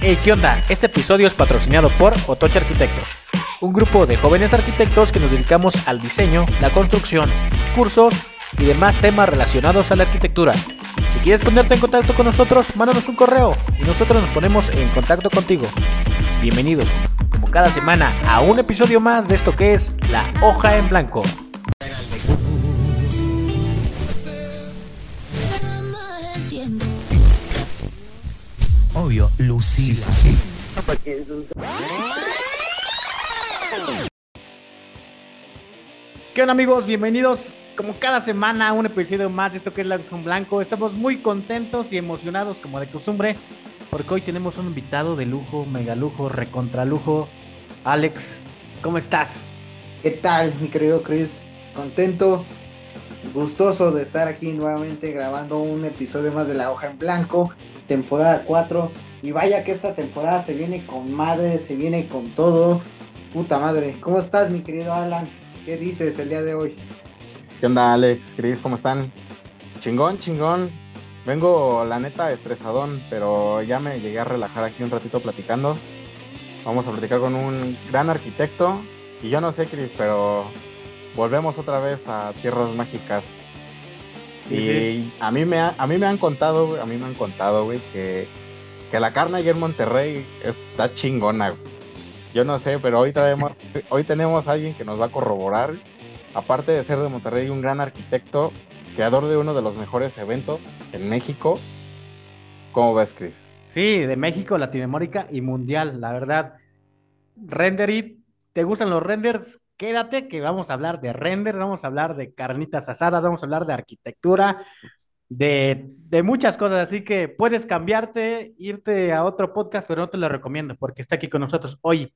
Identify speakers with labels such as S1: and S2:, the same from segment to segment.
S1: Hey, ¿qué onda? Este episodio es patrocinado por Otoche Arquitectos, un grupo de jóvenes arquitectos que nos dedicamos al diseño, la construcción, cursos y demás temas relacionados a la arquitectura. Si quieres ponerte en contacto con nosotros, mándanos un correo y nosotros nos ponemos en contacto contigo. Bienvenidos, como cada semana, a un episodio más de esto que es La Hoja en Blanco.
S2: Obvio, Lucila.
S1: ¿Qué onda amigos? Bienvenidos como cada semana a un episodio más de esto que es La Hoja en Blanco. Estamos muy contentos y emocionados como de costumbre porque hoy tenemos un invitado de lujo, mega lujo, recontra lujo. Alex, ¿cómo estás?
S3: ¿Qué tal, mi querido Chris? Contento, gustoso de estar aquí nuevamente grabando un episodio más de La Hoja en Blanco, temporada 4. Y vaya que esta temporada se viene con madre, se viene con todo. Puta madre, ¿cómo estás, mi querido Alan? ¿Qué dices el día de hoy?
S4: ¿Qué onda, Alex? Chris, ¿cómo están? Chingón, chingón. Vengo, la neta, estresadón, pero ya me llegué a relajar aquí un ratito platicando. Vamos a platicar con un gran arquitecto. Y yo no sé, Chris, pero volvemos otra vez a tierras mágicas.
S1: Sí,
S4: y
S1: sí.
S4: a mí me ha- a mí me han contado, güey, a mí me han contado, güey, que, que la carne allá en Monterrey está chingona. güey. Yo no sé, pero hoy traemos, hoy tenemos a alguien que nos va a corroborar. Aparte de ser de Monterrey, un gran arquitecto, creador de uno de los mejores eventos en México. ¿Cómo ves, Chris?
S1: Sí, de México, Latinoamérica y mundial, la verdad. Renderit, ¿te gustan los renders? Quédate que vamos a hablar de render, vamos a hablar de carnitas asadas, vamos a hablar de arquitectura, de, muchas cosas, así que puedes cambiarte, irte a otro podcast, pero no te lo recomiendo porque está aquí con nosotros hoy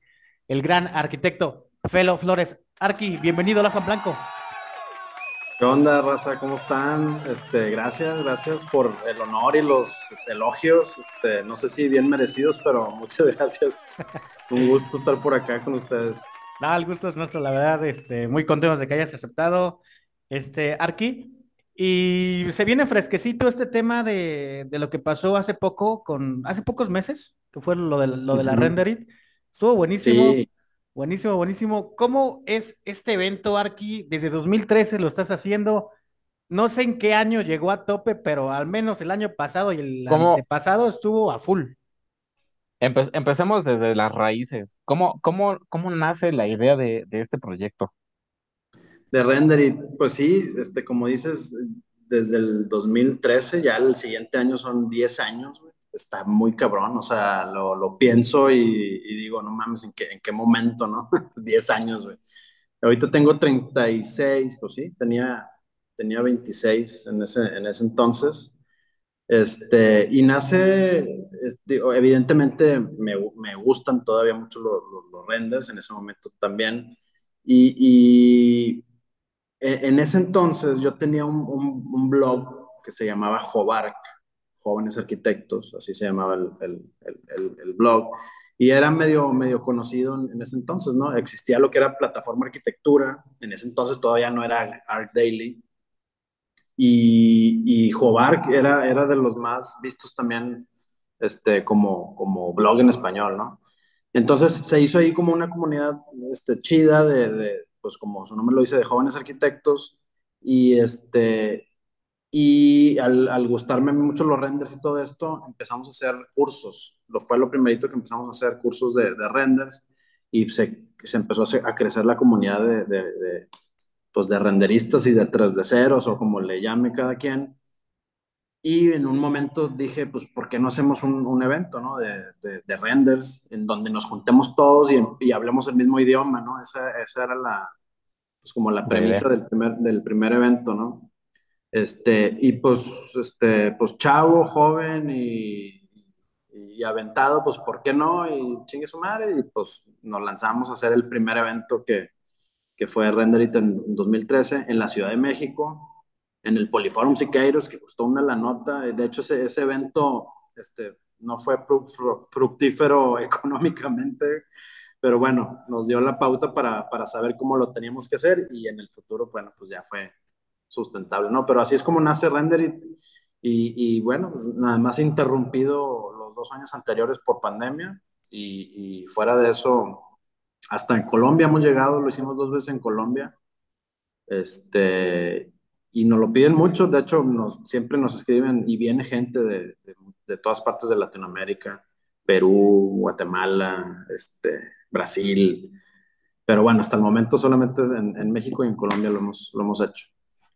S1: el gran arquitecto Felo Flores. Arqui, bienvenido al Ojo en Blanco.
S5: ¿Qué onda, raza? ¿Cómo están? Este, gracias, gracias por el honor y los elogios. Este, no sé si bien merecidos, pero muchas gracias. Un gusto estar por acá con ustedes.
S1: Nada, el gusto es nuestro, la verdad, este, muy contentos de que hayas aceptado, este, Arqui. Y se viene fresquecito este tema de, de lo que pasó hace poco, con, hace pocos meses, que fue lo de, lo de la
S5: Ujú.
S1: Renderit. Estuvo buenísimo,
S5: Sí,
S1: buenísimo, buenísimo. ¿Cómo es este evento, Arqui? Desde 2013 lo estás haciendo. No sé en qué año llegó a tope, pero al menos el año pasado y el
S4: ¿Cómo?
S1: antepasado estuvo a full.
S4: Empe- empecemos desde las raíces. ¿Cómo, cómo, cómo nace la idea de, de este proyecto?
S5: de Renderit, pues sí, este, como dices, desde el 2013, ya el siguiente año son 10 años, güey. Está muy cabrón, o sea, lo, lo pienso y, y digo, no mames, ¿en qué, en qué momento, no? 10 años, güey. Ahorita tengo 36, pues sí, tenía, tenía 26 en ese, en ese entonces. Este, y nace, evidentemente me, me gustan todavía mucho los, los, renders en ese momento también. Y, y en, ese entonces yo tenía un, un, blog que se llamaba Jobarc, Jóvenes Arquitectos, así se llamaba el, el, el, blog. Y era medio, medio conocido en, ese entonces, ¿no? Existía lo que era plataforma arquitectura, en ese entonces todavía no era Art Daily. Y, y Jobarc era, era de los más vistos también este, como, como blog en español, ¿no? Entonces se hizo ahí como una comunidad este, chida de, de, pues como su nombre lo dice, de jóvenes arquitectos. Y, este, y al, al, gustarme mucho los renders y todo esto, empezamos a hacer cursos. Lo fue lo primerito que empezamos a hacer cursos de, de renders y se, se empezó a, a, crecer la comunidad de, de, pues de renderistas y de 3 de ceros o como le llame cada quien. Y en un momento dije, pues, ¿por qué no hacemos un, un evento, ¿no? De, de, de, renders, en donde nos juntemos todos y, y hablemos el mismo idioma, ¿no? Esa, esa era la, pues, como la premisa del primer, del primer evento, ¿no? Este, y pues, este, pues, chavo, joven y, y aventado, pues, ¿por qué no? Y chingue su madre, y pues nos lanzamos a hacer el primer evento que, que fue Renderit en 2013 en la Ciudad de México en el Poliforum Siqueiros, que costó una la nota. De hecho, ese, ese evento este, no fue fru fru fructífero económicamente, pero bueno, nos dio la pauta para, para, saber cómo lo teníamos que hacer y en el futuro, bueno, pues ya fue sustentable, ¿no? Pero así es como nace Renderit y, y bueno, pues nada más interrumpido los dos años anteriores por pandemia y, y fuera de eso, hasta en Colombia hemos llegado, lo hicimos dos veces en Colombia. Este, y nos lo piden mucho, de hecho, nos, siempre nos escriben y viene gente de, de, todas partes de Latinoamérica, Perú, Guatemala, este, Brasil, pero bueno, hasta el momento solamente en, en México y en Colombia lo hemos, lo hemos hecho.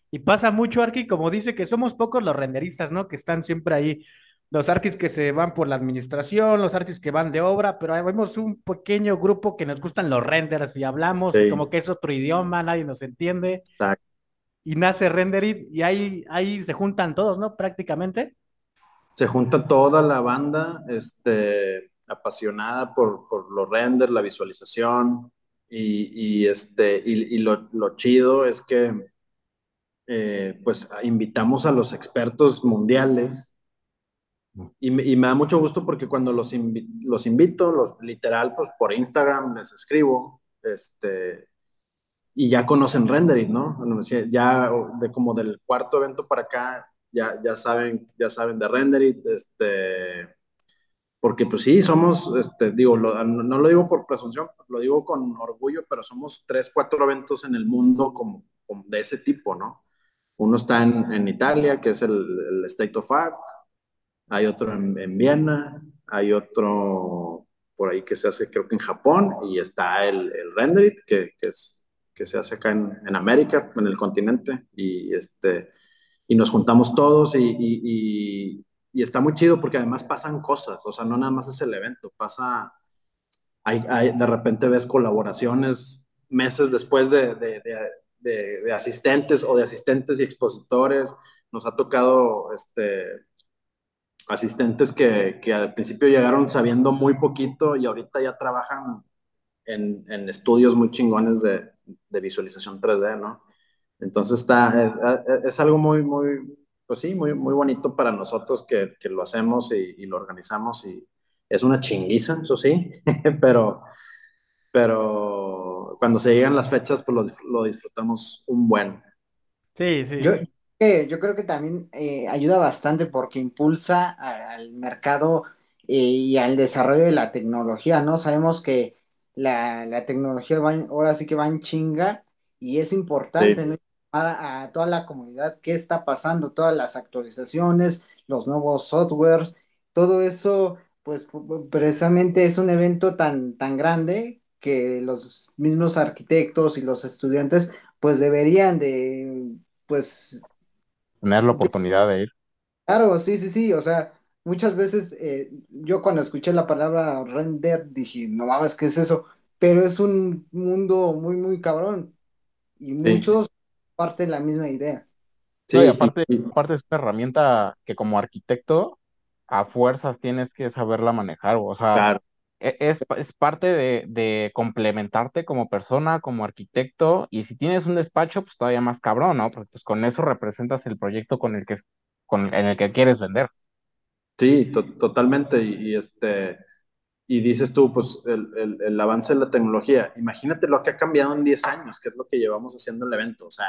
S1: Y pasa mucho, Arki, como dice, que somos pocos los renderistas, ¿no? Que están siempre ahí. Los arquis que se van por la administración, los arquis que van de obra, pero vemos un pequeño grupo que nos gustan los renders y hablamos sí. como que es otro idioma, nadie nos entiende. Exacto. Y nace Renderit y ahí, ahí se juntan todos, ¿no? Prácticamente.
S5: Se junta toda la banda este, apasionada por, por los renders, la visualización. Y, y este, y, y lo, lo chido es que eh, pues invitamos a los expertos mundiales y y me, da mucho gusto porque cuando los, invi los invito, los literal, pues por Instagram les escribo, este, y ya conocen Renderit, ¿no? Ya de como del cuarto evento para acá, ya, ya saben, ya saben de Renderit, este, porque pues sí, somos, este, digo, lo, no lo digo por presunción, lo digo con orgullo, pero somos tres, cuatro eventos en el mundo como, como de ese tipo, ¿no? Uno está en, en Italia, que es el, el, State of Art. Hay otro en, en, Viena. Hay otro por ahí que se hace, creo que en Japón. Y está el, el Renderit, que, que, es, que se hace acá en, en, América, en el continente. Y, este, y nos juntamos todos y, y, y, y, está muy chido porque además pasan cosas. O sea, no nada más es el evento, pasa. Hay, hay de repente ves colaboraciones meses después de, de, de de, de, asistentes o de asistentes y expositores. Nos ha tocado este, asistentes que, que, al principio llegaron sabiendo muy poquito y ahorita ya trabajan en, en estudios muy chingones de, de, visualización 3D, ¿no? Entonces está, es, es, algo muy, muy, pues sí, muy, muy bonito para nosotros que, que lo hacemos y, y, lo organizamos y es una chinguiza, eso sí, pero, pero cuando se llegan las fechas, pues lo, lo disfrutamos un buen.
S1: Sí, sí.
S3: Yo, yo creo que también eh, ayuda bastante porque impulsa a, al mercado eh, y al desarrollo de la tecnología, ¿no? Sabemos que la, la tecnología va en, ahora sí que va en chinga y es importante, sí. ¿no? A, a, toda la comunidad qué está pasando, todas las actualizaciones, los nuevos softwares, todo eso, pues precisamente es un evento tan, tan grande que los mismos arquitectos y los estudiantes pues deberían de pues
S4: tener la oportunidad de ir.
S3: Claro, sí, sí, sí, o sea, muchas veces eh, yo cuando escuché la palabra render dije, no mames, ¿qué es eso? Pero es un mundo muy, muy cabrón y muchos parten la misma idea.
S4: Sí, no, y aparte, aparte es una herramienta que como arquitecto a fuerzas tienes que saberla manejar, o sea, claro. E, es, es, parte de, de, complementarte como persona, como arquitecto, y si tienes un despacho, pues todavía más cabrón, ¿no? Porque pues con eso representas el proyecto con el que, con, en el que quieres vender.
S5: Sí, to totalmente, y, y, este, y dices tú, pues el, el, el, avance de la tecnología, imagínate lo que ha cambiado en 10 años, que es lo que llevamos haciendo el evento, o sea,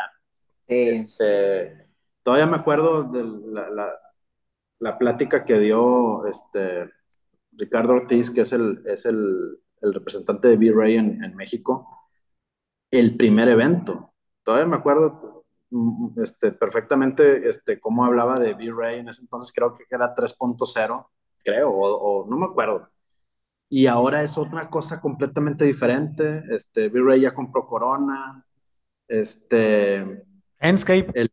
S5: es... este, todavía me acuerdo de la, la, la plática que dio, este, Ricardo Ortiz, que es el, es el, el representante de V-Ray en, en, México, el primer evento. Todavía me acuerdo mm, este, perfectamente este, cómo hablaba de V-Ray en ese entonces, creo que era 3.0, creo, o, o, no me acuerdo. Y ahora es otra cosa completamente diferente. Este, V-Ray ya compró Corona. Este,
S1: Enscape.
S5: El,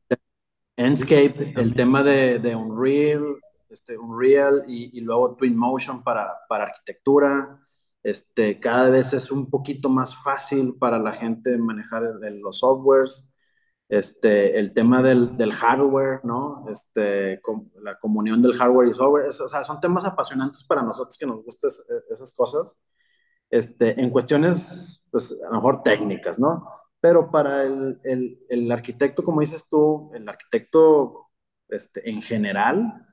S5: Enscape, el tema de, de Unreal, este, Unreal y, y, luego Twinmotion para, para arquitectura. Este, cada vez es un poquito más fácil para la gente manejar el, el, los softwares. Este, el tema del, del hardware, ¿no? Este, com, la comunión del hardware y software, es, o sea, son temas apasionantes para nosotros que nos gustan esas cosas. Este, en cuestiones, pues, a lo mejor técnicas, ¿no? Pero para el, el, el arquitecto, como dices tú, el arquitecto este, en general,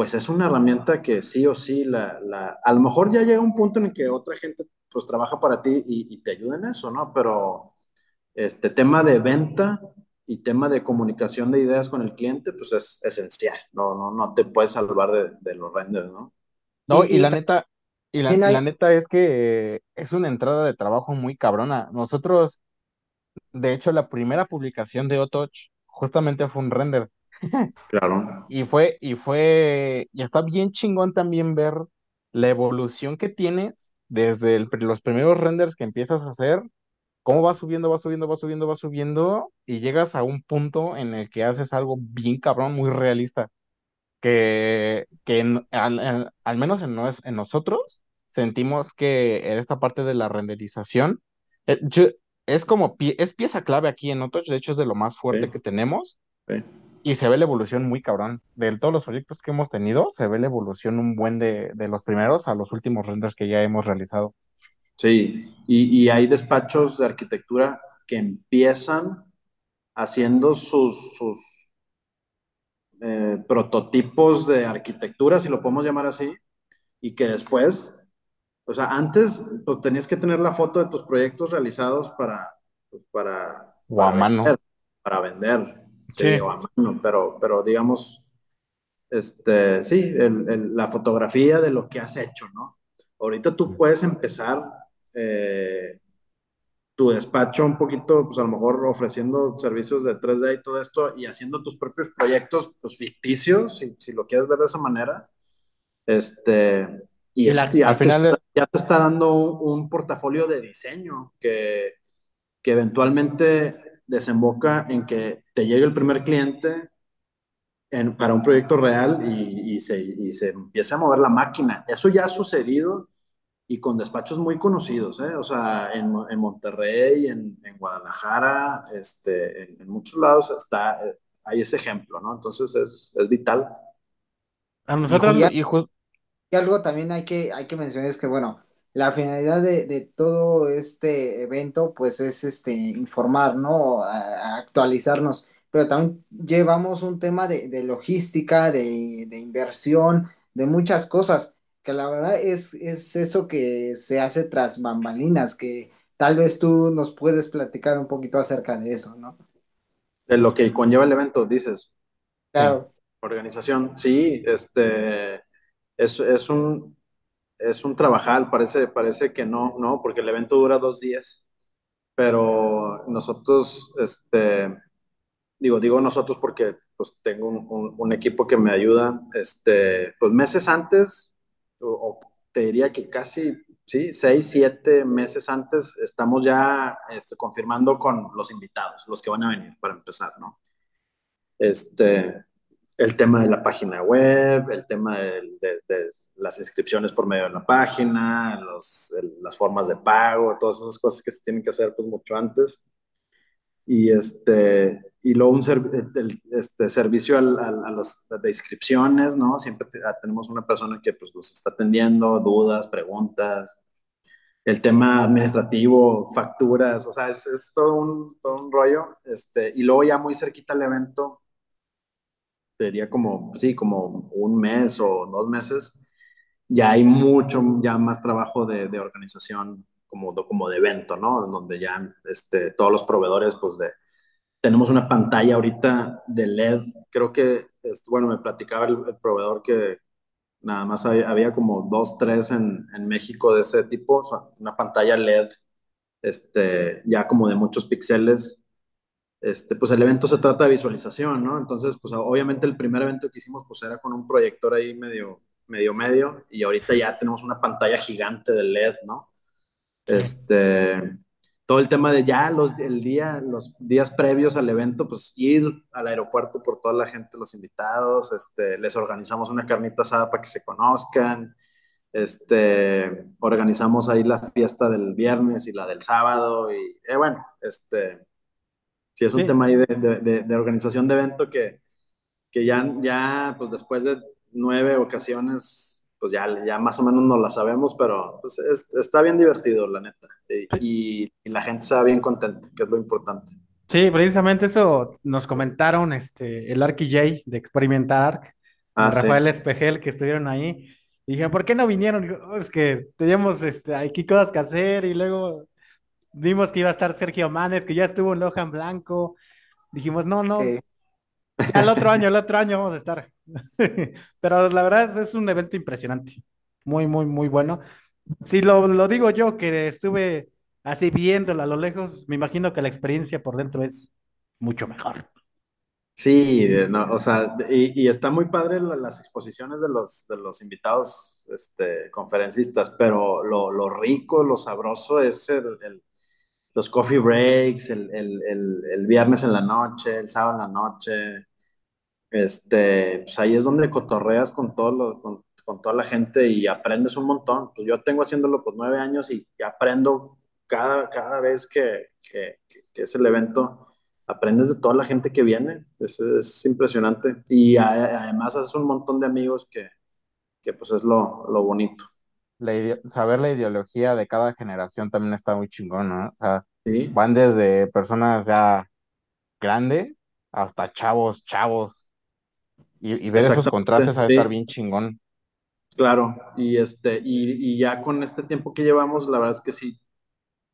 S5: pues es una herramienta que sí o sí, la, la, a lo mejor ya llega un punto en el que otra gente pues trabaja para ti y, y, te ayuda en eso, ¿no? Pero este tema de venta y tema de comunicación de ideas con el cliente, pues es esencial, no, no, no te puedes salvar de, de los renders, ¿no?
S4: No,
S3: Y-
S4: y,
S3: y
S4: la neta, y la, la neta es que es una entrada de trabajo muy cabrona. Nosotros, de hecho, la primera publicación de Otoch justamente fue un render.
S5: Claro.
S4: Y fue, y fue, y está bien chingón también ver la evolución que tienes desde el- los primeros renders que empiezas a hacer, cómo va subiendo, va subiendo, va subiendo, va subiendo, y llegas a un punto en el que haces algo bien cabrón, muy realista, que, que en- al, al- al menos en, nos- en nosotros sentimos que esta parte de la renderización eh, yo- es como, pie- es pieza clave aquí en Otoch, de hecho es de lo más fuerte
S5: Sí.
S4: que tenemos.
S5: Sí.
S4: Y se ve la evolución muy cabrón. De todos los proyectos que hemos tenido, se ve la evolución un buen de, de los primeros a los últimos renders que ya hemos realizado.
S5: Sí, y, y hay despachos de arquitectura que empiezan haciendo sus, sus eh, prototipos de arquitectura, si lo podemos llamar así, y que después, o sea, antes pues, tenías que tener la foto de tus proyectos realizados para, pues, para,
S4: O a
S5: para
S4: mano.
S5: vender, para vender, sí, a mano, pero, pero digamos, este, sí, el- el- la fotografía de lo que has hecho, ¿no? Ahorita tú puedes empezar eh, tu despacho un poquito, pues a lo mejor ofreciendo servicios de 3D y todo esto y haciendo tus propios proyectos, pues ficticios, si, si lo quieres ver de esa manera. Este, y,
S1: Y la-
S4: al
S5: te
S4: final-
S5: está, ya te está dando un, un portafolio de diseño que, que eventualmente desemboca en que te llegue el primer cliente en- para un proyecto real y, y se, y se empiece a mover la máquina. Eso ya ha sucedido y con despachos muy conocidos, ¿eh? O sea, en, en Monterrey, en, en Guadalajara, este, en, en muchos lados está, eh, hay ese ejemplo, ¿no? Entonces es, es vital.
S1: A
S4: Y
S1: nosotros,
S4: y ju-
S3: Y algo también hay que, hay que mencionar es que, bueno, la finalidad de, de todo este evento, pues es este informar, ¿no? A- a actualizarnos, pero también llevamos un tema de, de logística, de, de inversión, de muchas cosas, que la verdad es, es eso que se hace tras bambalinas, que tal vez tú nos puedes platicar un poquito acerca de eso, ¿no?
S5: De lo que conlleva el evento, dices,
S3: Claro,
S5: organización, sí, este, es, es un, es un trabajal, parece, parece que no, no, porque el evento dura dos días, pero nosotros, este, digo, digo nosotros porque pues tengo un, equipo que me ayuda, este, pues meses antes, o, te diría que casi, sí, seis, siete meses antes, estamos ya este, confirmando con los invitados, los que van a venir para empezar, ¿no? Este, el tema de la página web, el tema del- de, de las inscripciones por medio de la página, los, el- las formas de pago, todas esas cosas que se tienen que hacer pues mucho antes. Y, este, y luego un el- este, servicio al- al- a, los, de inscripciones, ¿no? Siempre te- ah, tenemos una persona que pues los está atendiendo, dudas, preguntas, el tema administrativo, facturas, o sea, es, es todo, un, todo un rollo. Este, y luego ya muy cerquita al evento, te diría como, sí, como un mes o dos meses, ya hay mucho, ya más trabajo de, de organización como, como de evento, ¿no? Donde ya este, todos los proveedores, pues de, tenemos una pantalla ahorita de LED, creo que, este, bueno, me platicaba el, el proveedor que nada más había, había como dos, tres en, en México de ese tipo, o sea, una pantalla LED, este, ya como de muchos píxeles, este, pues el evento se trata de visualización, ¿no? Entonces, pues obviamente el primer evento que hicimos, pues era con un proyector ahí medio, medio, medio, y ahorita ya tenemos una pantalla gigante de LED, ¿no? Este, todo el tema de ya los, el día, los días previos al evento, pues ir al aeropuerto por toda la gente, los invitados, este, les organizamos una carnita asada para que se conozcan, este, organizamos ahí la fiesta del viernes y la del sábado, y eh, bueno, este, sí es un
S1: Sí.
S5: tema ahí de, de, de, de organización de evento que, que ya, ya, pues después de nueve ocasiones, pues ya, ya más o menos no la sabemos, pero pues es- está bien divertido, la neta. Y, y- y la gente se va bien contenta, que es lo importante.
S1: sí, precisamente eso nos comentaron este, el Arqui J de Experimentar Arc,
S5: Ah, sí.
S1: Rafael Espejel, que estuvieron ahí. Y dijeron, ¿por qué no vinieron? Digo, "Oh, es que teníamos este, aquí cosas que hacer y luego vimos que iba a estar Sergio Manes, que ya estuvo en Loja en Blanco. Dijimos, no, no,
S3: sí.
S1: Ya el otro año, el otro año vamos a estar. Pero la verdad es, un evento impresionante. Muy, muy, muy bueno. Si lo, lo digo yo, que estuve así viéndolo a lo lejos, me imagino que la experiencia por dentro es mucho mejor.
S5: Sí, no, o sea, y, y está muy padre la- las exposiciones de los, de los invitados, este, conferencistas, pero lo, lo rico, lo sabroso es el, los coffee breaks, el, el, el viernes en la noche, el sábado en la noche, este, pues ahí es donde cotorreas con todo lo- con, con toda la gente y aprendes un montón. Pues yo tengo haciéndolo por nueve años y, aprendo cada, cada vez que, que, es el evento, aprendes de toda la gente que viene. Es, es impresionante. Y a- además haces un montón de amigos que, que pues es lo, lo bonito.
S4: La saber la ideología de cada generación también está muy chingón, ¿no? O sea,
S5: Sí,
S4: van desde personas ya grandes hasta chavos, chavos. Y, y ver esos contrastes ha de estar bien chingón.
S5: Claro, y este, y, y ya con este tiempo que llevamos, la verdad es que sí,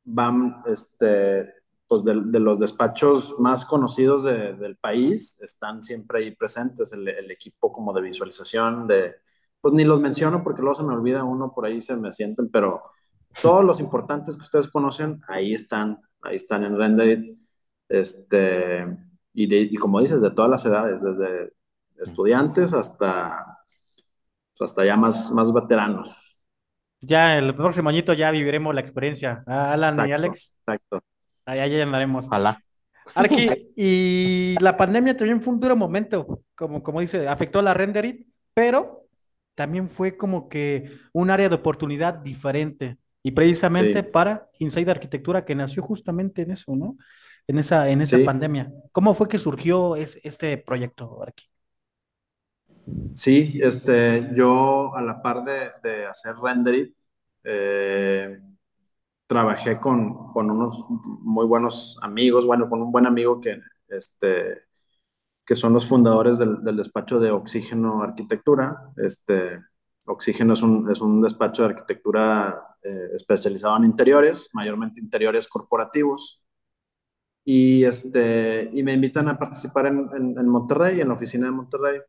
S5: van, este, pues de, de los despachos más conocidos de- del país, están siempre ahí presentes, el, el equipo como de visualización, de, pues ni los menciono porque luego se me olvida uno, por ahí se me sienten, pero todos los importantes que ustedes conocen, ahí están, ahí están en Renderit, este, y, de, y como dices, de todas las edades, desde estudiantes hasta, hasta ya más, más veteranos.
S1: Ya el próximo añito ya viviremos la experiencia. Ah, Alan y Alex,
S5: exacto.
S1: allá ya andaremos.
S4: Ojalá.
S1: Arqui, y la pandemia también fue un duro momento, como, como dice, afectó a la Renderit, pero también fue como que un área de oportunidad diferente. Y precisamente
S5: Sí,
S1: para Inside Arquitectura, que nació justamente en eso, ¿no? En esa, en esa
S5: sí,
S1: pandemia. ¿Cómo fue que surgió es- este proyecto, Arqui?
S5: Sí, este, yo a la par de, hacer Renderit, eh, trabajé con, con unos muy buenos amigos, bueno, con un buen amigo que, este, que son los fundadores del, del despacho de Oxígeno Arquitectura. Este, Oxígeno es un, es un despacho de arquitectura eh, especializado en interiores, mayormente interiores corporativos. Y, este, y me invitan a participar en, en Monterrey, en la oficina de Monterrey.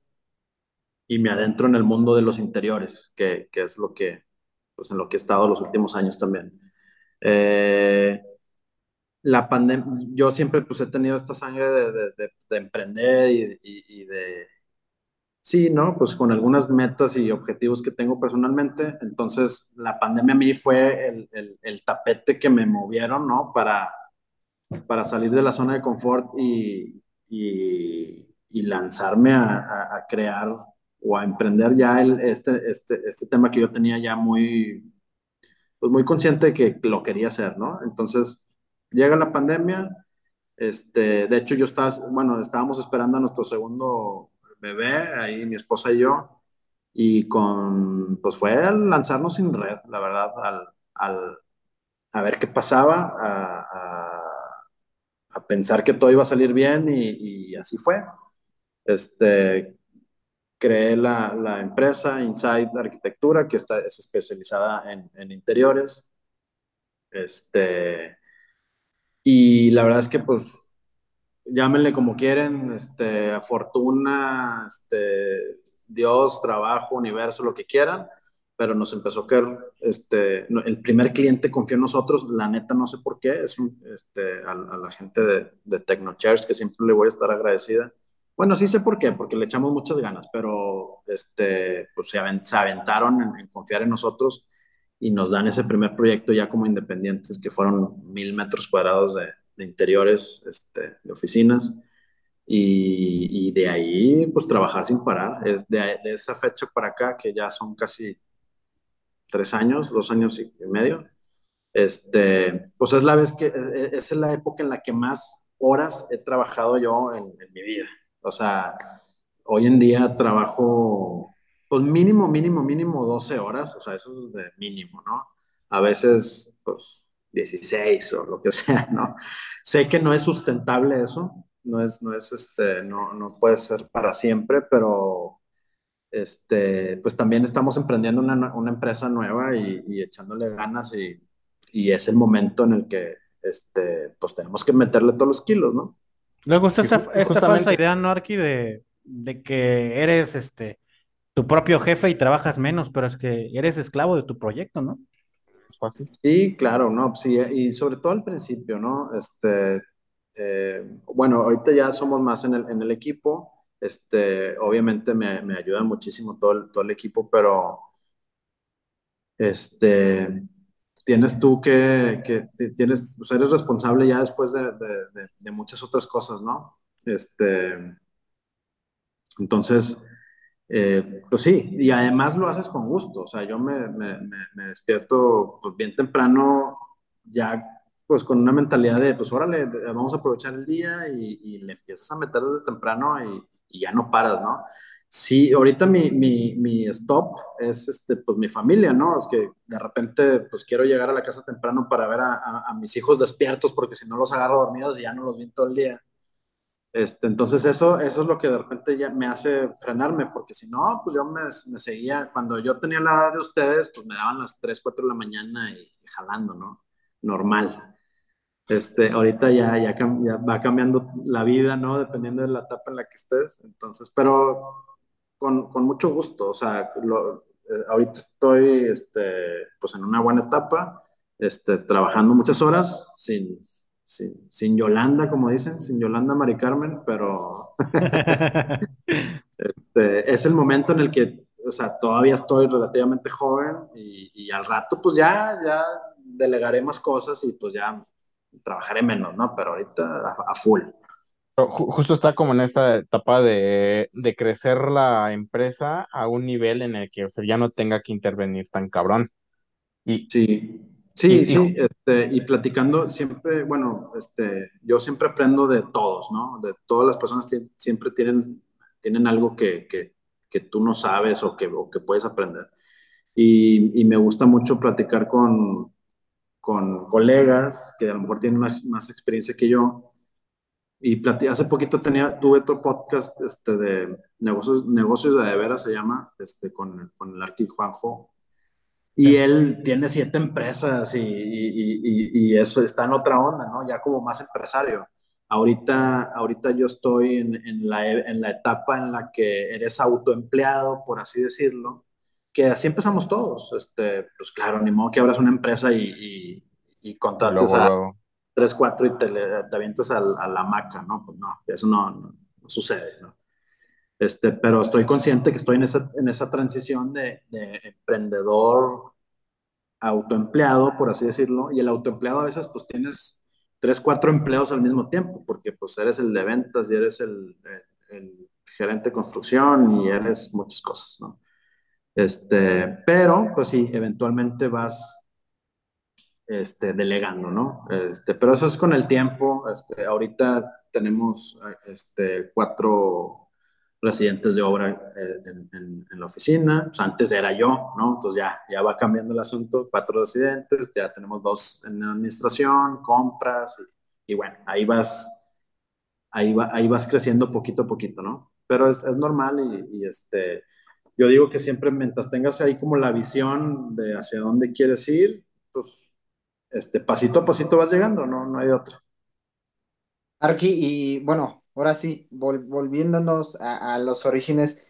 S5: Y me adentro en el mundo de los interiores, que, que es lo que, pues en lo que he estado los últimos años también. Eh, la pandemia, yo siempre pues he tenido esta sangre de, de, de, de emprender y, y, y, de, sí, ¿no? Pues con algunas metas y objetivos que tengo personalmente, entonces la pandemia a mí fue el, el, el tapete que me movieron, ¿no? Para, para salir de la zona de confort y, y, y lanzarme a, a, a, crear o a emprender ya el, este, este, este tema que yo tenía ya muy, pues muy consciente de que lo quería hacer, ¿no? Entonces, llega la pandemia, este, de hecho yo estaba, bueno, estábamos esperando a nuestro segundo bebé, ahí mi esposa y yo, y con, pues fue lanzarnos sin red, la verdad, al, al a ver qué pasaba, a, a a pensar que todo iba a salir bien y, y así fue. Este, creé la, la, empresa Inside Arquitectura, que está, es especializada en, en, interiores. Este, y la verdad es que, pues, llámenle como quieren, este, fortuna, este, Dios, trabajo, universo, lo que quieran, pero nos empezó a caer, este, el primer cliente confió en nosotros, la neta no sé por qué, es un, este, a, a, la gente de, de TechnoChares que siempre le voy a estar agradecida. Bueno, sí sé por qué, porque le echamos muchas ganas, pero este, pues se, avent, se aventaron en, en, confiar en nosotros y nos dan ese primer proyecto ya como independientes, que fueron mil metros cuadrados de, de interiores, este, de oficinas. Y, y, de ahí, pues trabajar sin parar. Es de, de, esa fecha para acá, que ya son casi tres años, dos años y medio, este, pues es la vez que, es la época en la que más horas he trabajado yo en, en mi vida. O sea, hoy en día trabajo, pues mínimo, mínimo, mínimo 12 horas, o sea, eso es de mínimo, ¿no? A veces, pues 16 o lo que sea, ¿no? Sé que no es sustentable eso, no es, no es, este, no, no puede ser para siempre, pero este, pues también estamos emprendiendo una, empresa nueva y, y echándole ganas y, y, es el momento en el que, este, pues tenemos que meterle todos los kilos, ¿no?
S1: Luego está esa, esta falsa idea, ¿no, Arqui? De, de que eres, este, tu propio jefe y trabajas menos, pero es que eres esclavo de tu proyecto, ¿no?
S4: Es fácil.
S5: Sí, claro, no, sí, y sobre todo al principio, ¿no? Este, eh, bueno, ahorita ya somos más en el, en el equipo, este, obviamente me, me ayuda muchísimo todo el, todo el equipo, pero este, tienes tú que, que ti- tienes, pues eres responsable ya después de, de- muchas otras cosas, ¿no? Este, entonces, eh, pues sí, y además lo haces con gusto, o sea, yo me, me, despierto pues bien temprano, ya pues con una mentalidad de, pues órale, vamos a aprovechar el día y, y le empiezas a meter desde temprano y, y ya no paras, ¿no? Sí, ahorita mi, mi, stop es este, pues mi familia, ¿no? Es que de repente pues quiero llegar a la casa temprano para ver a, mis hijos despiertos porque si no los agarro dormidos y ya no los vi todo el día. Este, entonces eso, eso es lo que de repente ya me hace frenarme, porque si no, pues yo me, seguía, cuando yo tenía la edad de ustedes, pues me daban las 3 4 de la mañana y, jalando, ¿no? Normal. Este, ahorita ya, ya, ya va cambiando la vida, ¿no? Dependiendo de la etapa en la que estés. Entonces, pero con, con mucho gusto, o sea, lo- eh, ahorita estoy, este, pues en una buena etapa, este, trabajando muchas horas, sin, sin, sin Yolanda, como dicen, sin Yolanda Mari Carmen, pero este, es el momento en el que, o sea, todavía estoy relativamente joven y, y al rato, pues ya, ya delegaré más cosas y pues ya trabajaré menos, ¿no? Pero ahorita a, a full.
S4: Justo está como en esta etapa de, de crecer la empresa a un nivel en el que o sea, ya no tenga que intervenir tan cabrón. Y,
S5: Sí, sí,
S4: y, y
S5: sí, este, y platicando siempre, bueno, este, yo siempre aprendo de todos, ¿no? De todas las personas siempre tienen, tienen algo que, que, que tú no sabes o que, o que puedes aprender. Y, y me gusta mucho platicar con, con colegas que a lo mejor tienen más, más experiencia que yo. Y hace poquito tenía, tuve otro podcast este, de negocios, negocios de, de veras, se llama, este, con, con el Arqui Juanjo. Y él tiene siete empresas y, y, y, y, eso está en otra onda, ¿no? Ya como más empresario. Ahorita, ahorita yo estoy en, en, la, en la etapa en la que eres autoempleado, por así decirlo, que así empezamos todos. Este, pues claro, ni modo que abras una empresa y, y, y contrates
S4: luego,
S5: a
S4: luego.
S5: Tres, cuatro y te, te avientas a, la maca, ¿no? Pues no, eso no, sucede, ¿no? Este, pero estoy consciente que estoy en esa, en esa transición de, de emprendedor autoempleado, por así decirlo, y el autoempleado a veces pues tienes tres, cuatro empleos al mismo tiempo, porque pues eres el de ventas y eres el gerente de construcción y eres muchas cosas, ¿no? Este, pero pues sí, eventualmente vas este, delegando, ¿no? Este, pero eso es con el tiempo. Este, ahorita tenemos este, cuatro residentes de obra eh, en, en, la oficina. Pues antes era yo, ¿no? Entonces ya, ya va cambiando el asunto. Cuatro residentes, ya tenemos dos en administración, compras, y, bueno, ahí vas, ahí, va, ahí vas creciendo poquito a poquito, ¿no? Pero es, normal y, y, este, yo digo que siempre mientras tengas ahí como la visión de hacia dónde quieres ir, pues este, pasito a pasito vas llegando, no, no hay otra.
S3: Arqui, y bueno, ahora sí, vol volviéndonos a, a, los orígenes,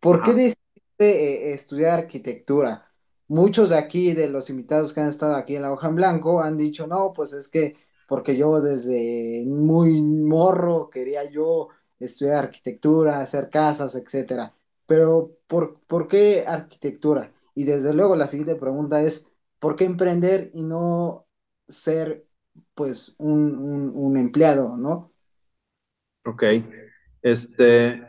S3: ¿por qué decidiste eh, estudiar arquitectura? Muchos de aquí, de los invitados que han estado aquí en la hoja en blanco, han dicho, no, pues es que porque yo desde muy morro quería yo estudiar arquitectura, hacer casas, etcétera. Pero, ¿por, ¿por qué arquitectura? Y desde luego la siguiente pregunta es, ¿por qué emprender y no ser pues un, empleado, ¿no?
S5: Ok. Este,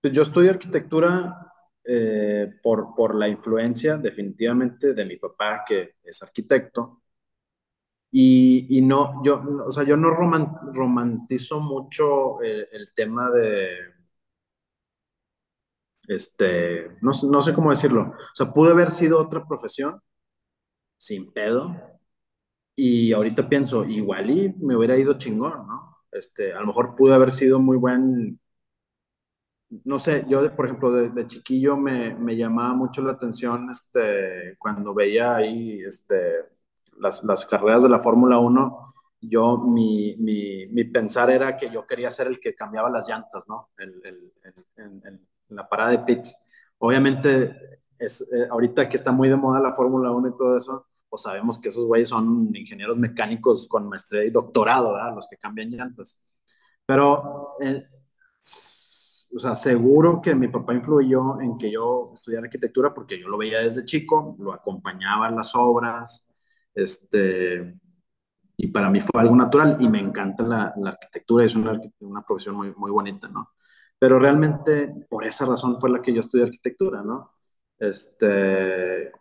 S5: pues yo estudio arquitectura eh, por, por la influencia definitivamente de mi papá, que es arquitecto. Y, y no, yo, o sea, yo no roman, romantizo mucho el, el tema de, este, no, no sé cómo decirlo. O sea, pude haber sido otra profesión sin pedo, y ahorita pienso, igual y me hubiera ido chingón, ¿no? Este, a lo mejor pude haber sido muy buen, no sé, yo, por ejemplo, de, de chiquillo me, me, llamaba mucho la atención este, cuando veía ahí este, las, las carreras de la Fórmula 1. Yo, mi, mi, mi, pensar era que yo quería ser el que cambiaba las llantas, ¿no? El, el, el, en, la parada de pits. obviamente, es, eh, ahorita que está muy de moda la Fórmula 1 y todo eso, pues sabemos que esos güeyes son ingenieros mecánicos con maestría y doctorado, ¿verdad? Los que cambian llantas. Pero, eh, o sea, seguro que mi papá influyó en que yo estudiara arquitectura porque yo lo veía desde chico, lo acompañaba en las obras, este, y para mí fue algo natural y me encanta la, la arquitectura, es una, una profesión muy, muy bonita, ¿no? Pero realmente por esa razón fue la que yo estudié arquitectura, ¿no? Este,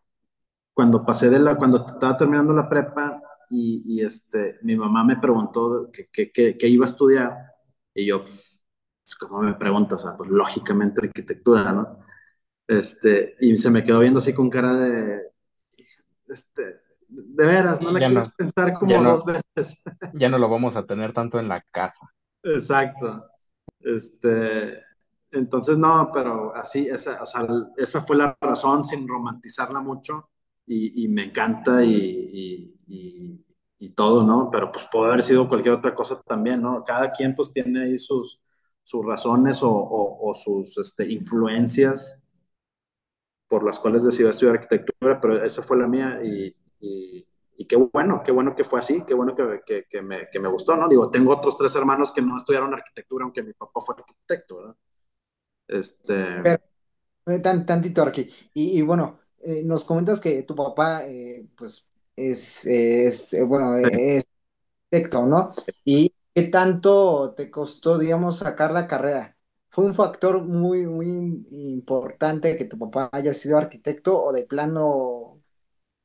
S5: cuando pasé de la, cuando estaba terminando la prepa y, y este, mi mamá me preguntó qué iba a estudiar y yo, pues, pues, como me pregunta, o sea, pues lógicamente arquitectura, ¿no? Este, y se me quedó viendo así con cara de, este, de veras, no la quieres no, pensar como
S4: no,
S5: dos veces.
S4: Ya no lo vamos a tener tanto en la casa.
S5: Exacto. Este, entonces, no, pero así, esa, o sea, esa fue la razón, sin romantizarla mucho, y, y me encanta y, y, y, todo, ¿no? Pero pues puede haber sido cualquier otra cosa también, ¿no? Cada quien pues tiene ahí sus, sus razones o, o, o sus este, influencias por las cuales decidió estudiar arquitectura, pero esa fue la mía y, y, qué bueno, qué bueno que fue así, qué bueno que, que, que, me, que, me, gustó, ¿no? Digo, tengo otros tres hermanos que no estudiaron arquitectura, aunque mi papá fue arquitecto, ¿verdad? Este...
S3: Pero, eh, tan, tantito aquí. Y, y bueno, eh, nos comentas que tu papá, eh, pues, es, es bueno, es arquitecto, ¿no? Y qué tanto te costó, digamos, sacar la carrera. ¿Fue un factor muy, muy importante que tu papá haya sido arquitecto o de plano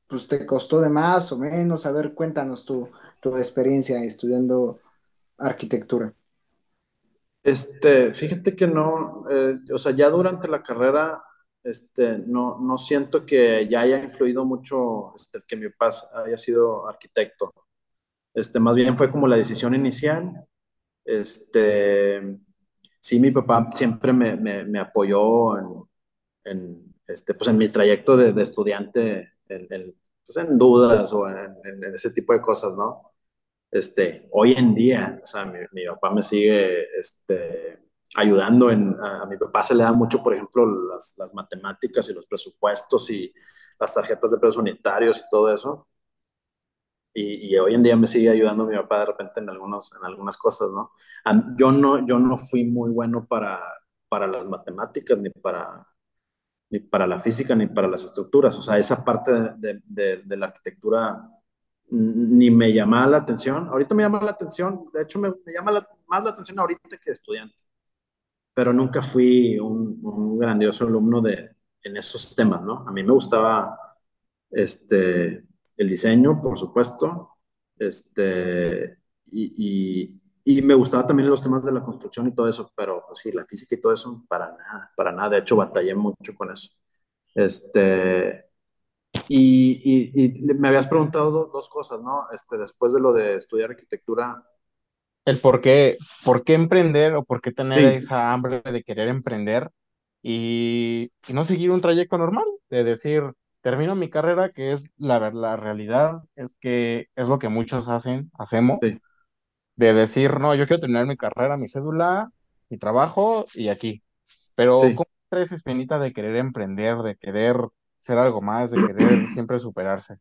S3: pues te costó de más o menos? A ver, cuéntanos tu, tu experiencia estudiando arquitectura.
S5: Este, fíjate que no, eh, o sea, ya durante la carrera, este, no, no siento que ya haya influido mucho este, que mi papá haya sido arquitecto. Este, más bien fue como la decisión inicial. Este, sí, mi papá siempre me, me, me apoyó en, en, este, pues en mi trayecto de, de estudiante en, en, pues en, dudas o en, ese tipo de cosas, ¿no? Este, hoy en día, o sea, mi, mi papá me sigue este, ayudando en, a, a, mi papá se le da mucho, por ejemplo, las, las, matemáticas y los presupuestos y las tarjetas de precios unitarios y todo eso. Y, y, hoy en día me sigue ayudando mi papá de repente en, algunos, en algunas cosas, ¿no? Yo no, yo no fui muy bueno para, para las matemáticas ni para, ni para la física ni para las estructuras. O sea, esa parte de, de, de la arquitectura ni me llamaba la atención. Ahorita me llama la atención, de hecho me, me llama la, más la atención ahorita que estudiante. Pero nunca fui un, un, grandioso alumno de, en esos temas, ¿no? A mí me gustaba este, el diseño, por supuesto, este, y, y, y, me gustaba también los temas de la construcción y todo eso, pero sí, la física y todo eso, para nada, para nada. De hecho, batallé mucho con eso. Este, y, y, y, me habías preguntado dos, dos cosas, ¿no? Este, después de lo de estudiar arquitectura.
S4: El por qué, por qué emprender o por qué tener sí. esa hambre de querer emprender y, y, no seguir un trayecto normal, de decir, termino mi carrera, que es la, la realidad, es que es lo que muchos hacen, hacemos, sí. de decir, no, yo quiero terminar mi carrera, mi cédula, mi trabajo y aquí. Pero, sí. ¿cómo traes espinita de querer emprender, de querer ser algo más, de querer siempre superarse.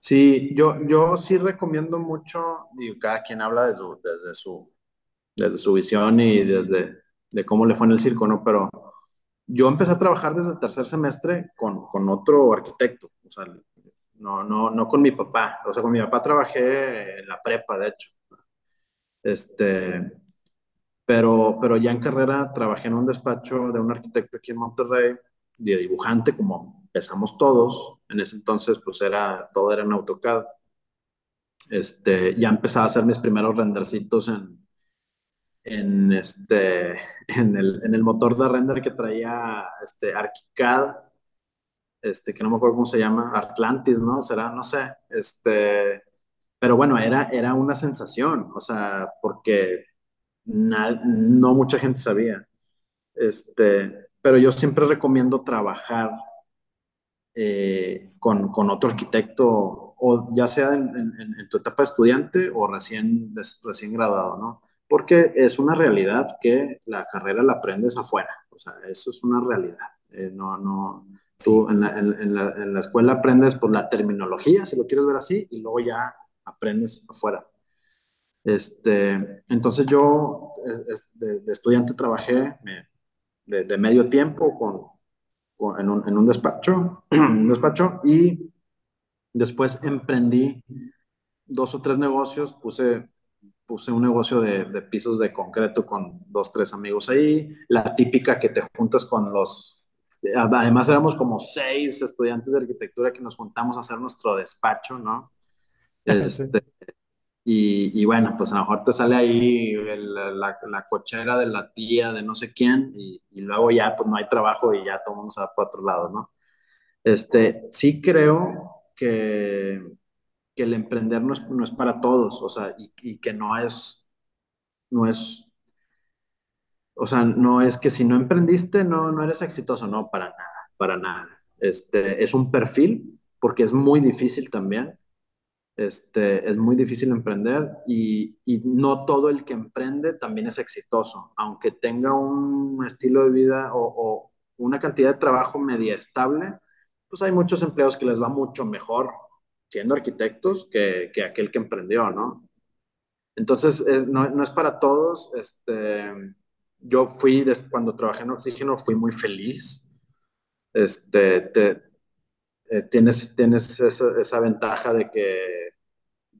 S5: Sí, yo, yo sí recomiendo mucho, y cada quien habla desde su, desde su, desde su visión y desde de cómo le fue en el circo, ¿no? Pero yo empecé a trabajar desde el tercer semestre con, con otro arquitecto, o sea, no, no, no con mi papá, o sea, con mi papá trabajé en la prepa, de hecho. Este, pero, pero ya en carrera trabajé en un despacho de un arquitecto aquí en Monterrey, de dibujante, como empezamos todos, en ese entonces pues era, todo era en AutoCAD. Este, ya empezaba a hacer mis primeros rendercitos en, en, este, en, el, en el motor de render que traía este, ArchiCAD, este, que no me acuerdo cómo se llama, Atlantis, ¿no? Será, no sé, este, pero bueno, era, era una sensación, o sea, porque no mucha gente sabía. Este, pero yo siempre recomiendo trabajar eh, con, con, otro arquitecto, o ya sea en, en, en, tu etapa de estudiante o recién, recién graduado, ¿no? Porque es una realidad que la carrera la aprendes afuera, o sea, eso es una realidad. Eh, no, no, tú en la, en, la, en la, escuela aprendes pues, la terminología, si lo quieres ver así, y luego ya aprendes afuera. Este, entonces yo de, de estudiante trabajé de, de, medio tiempo con en, un, en, un, despacho, un despacho y después emprendí dos o tres negocios, puse, puse un negocio de, de, pisos de concreto con dos, tres amigos ahí, la típica que te juntas con los, además éramos como seis estudiantes de arquitectura que nos juntamos a hacer nuestro despacho, ¿no? Este, y, y, bueno, pues a lo mejor te sale ahí el, la, la, cochera de la tía de no sé quién y, y, luego ya pues no hay trabajo y ya todo el mundo se va para otro lado, ¿no? Este, sí creo que, que el emprender no es, no es, para todos, o sea, y, y, que no es, no es, o sea, no es que si no emprendiste no, no eres exitoso, no, para nada, para nada. Este, es un perfil, porque es muy difícil también, este, es muy difícil emprender y, y, no todo el que emprende también es exitoso, aunque tenga un estilo de vida o, una cantidad de trabajo media estable, pues hay muchos empleados que les va mucho mejor siendo arquitectos que, que aquel que emprendió, ¿no? Entonces, es, no, no, es para todos. Este, yo fui, cuando trabajé en Oxígeno, fui muy feliz. Este, te, eh, tienes, tienes esa, esa, ventaja de que,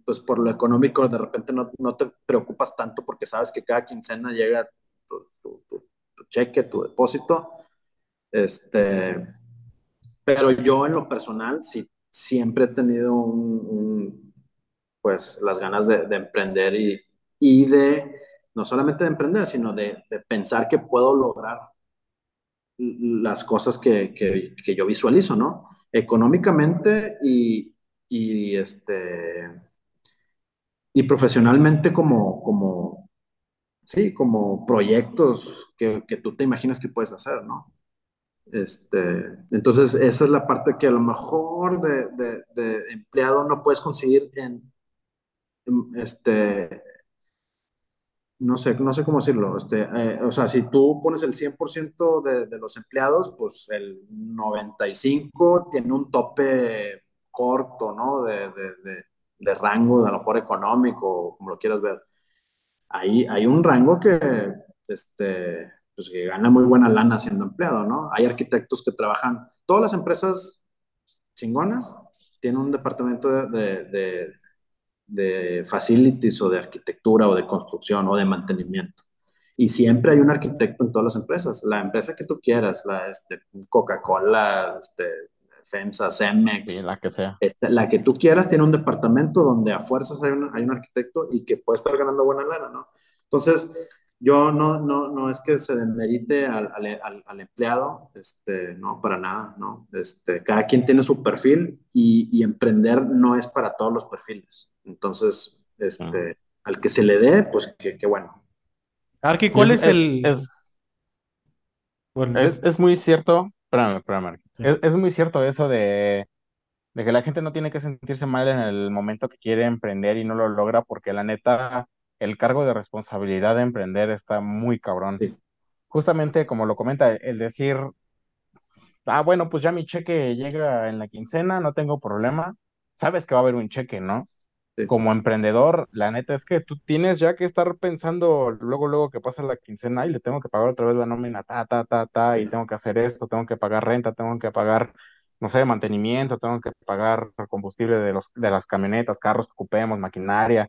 S5: pues por lo económico, de repente no, no, te preocupas tanto porque sabes que cada quincena llega tu, tu, tu, tu cheque, tu depósito. Este, pero yo en lo personal sí siempre he tenido un, un, pues las ganas de, de emprender y, y, de, no solamente de emprender, sino de, de pensar que puedo lograr las cosas que, que, que yo visualizo, ¿no? Económicamente y, y, este, y profesionalmente como, como, sí, como proyectos que, que tú te imaginas que puedes hacer, ¿no? Este, entonces, esa es la parte que a lo mejor de, de, empleado no puedes conseguir en, en, este, no sé, no sé cómo decirlo. Este, eh, o sea, si tú pones el 100% de, de los empleados, pues el 95 tiene un tope corto, ¿no? De, de, de rango, a lo mejor económico, como lo quieras ver. Ahí hay un rango que, este, pues que gana muy buena lana siendo empleado, ¿no? Hay arquitectos que trabajan, todas las empresas chingonas tienen un departamento de, de, facilities o de arquitectura o de construcción o de mantenimiento. Y siempre hay un arquitecto en todas las empresas. La empresa que tú quieras, la este, Coca-Cola, este, FEMSA, Cemex,
S4: sí, la que sea.
S5: Este, la que tú quieras tiene un departamento donde a fuerzas hay un, hay un arquitecto y que puede estar ganando buena lana, ¿no? Entonces, yo no, no, no es que se demerite al, al, al, empleado, este, no, para nada, ¿no? Este, cada quien tiene su perfil y, y emprender no es para todos los perfiles. Entonces, este, al que se le dé, pues qué que bueno.
S1: Arqui, ¿cuál es, es el...?
S4: Es, bueno, es, es, muy cierto, espérame, espérame, sí. es, es muy cierto eso de, de que la gente no tiene que sentirse mal en el momento que quiere emprender y no lo logra, porque la neta el cargo de responsabilidad de emprender está muy cabrón.
S5: Sí.
S4: Justamente como lo comenta, el decir, ah, bueno, pues ya mi cheque llega en la quincena, no tengo problema, sabes que va a haber un cheque, ¿no?
S5: Sí.
S4: Como emprendedor, la neta es que tú tienes ya que estar pensando luego, luego que pasa la quincena y le tengo que pagar otra vez la nómina, ta, ta, ta, ta, y tengo que hacer esto, tengo que pagar renta, tengo que pagar no sé, mantenimiento, tengo que pagar combustible de, los, de las camionetas, carros que ocupemos, maquinaria,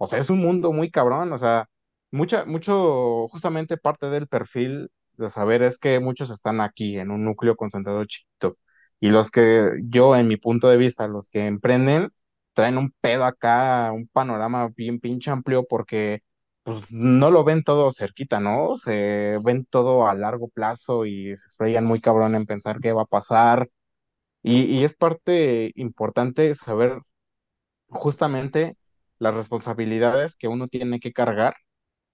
S4: o sea, es un mundo muy cabrón, o sea, mucha, mucho, justamente parte del perfil de saber es que muchos están aquí en un núcleo concentrado chiquito. Y los que yo, en mi punto de vista, los que emprenden, traen un pedo acá, un panorama bien pinche amplio porque pues no lo ven todo cerquita, ¿no? Se ven todo a largo plazo y se estrellan muy cabrón en pensar qué va a pasar. Y, y es parte importante saber justamente las responsabilidades que uno tiene que cargar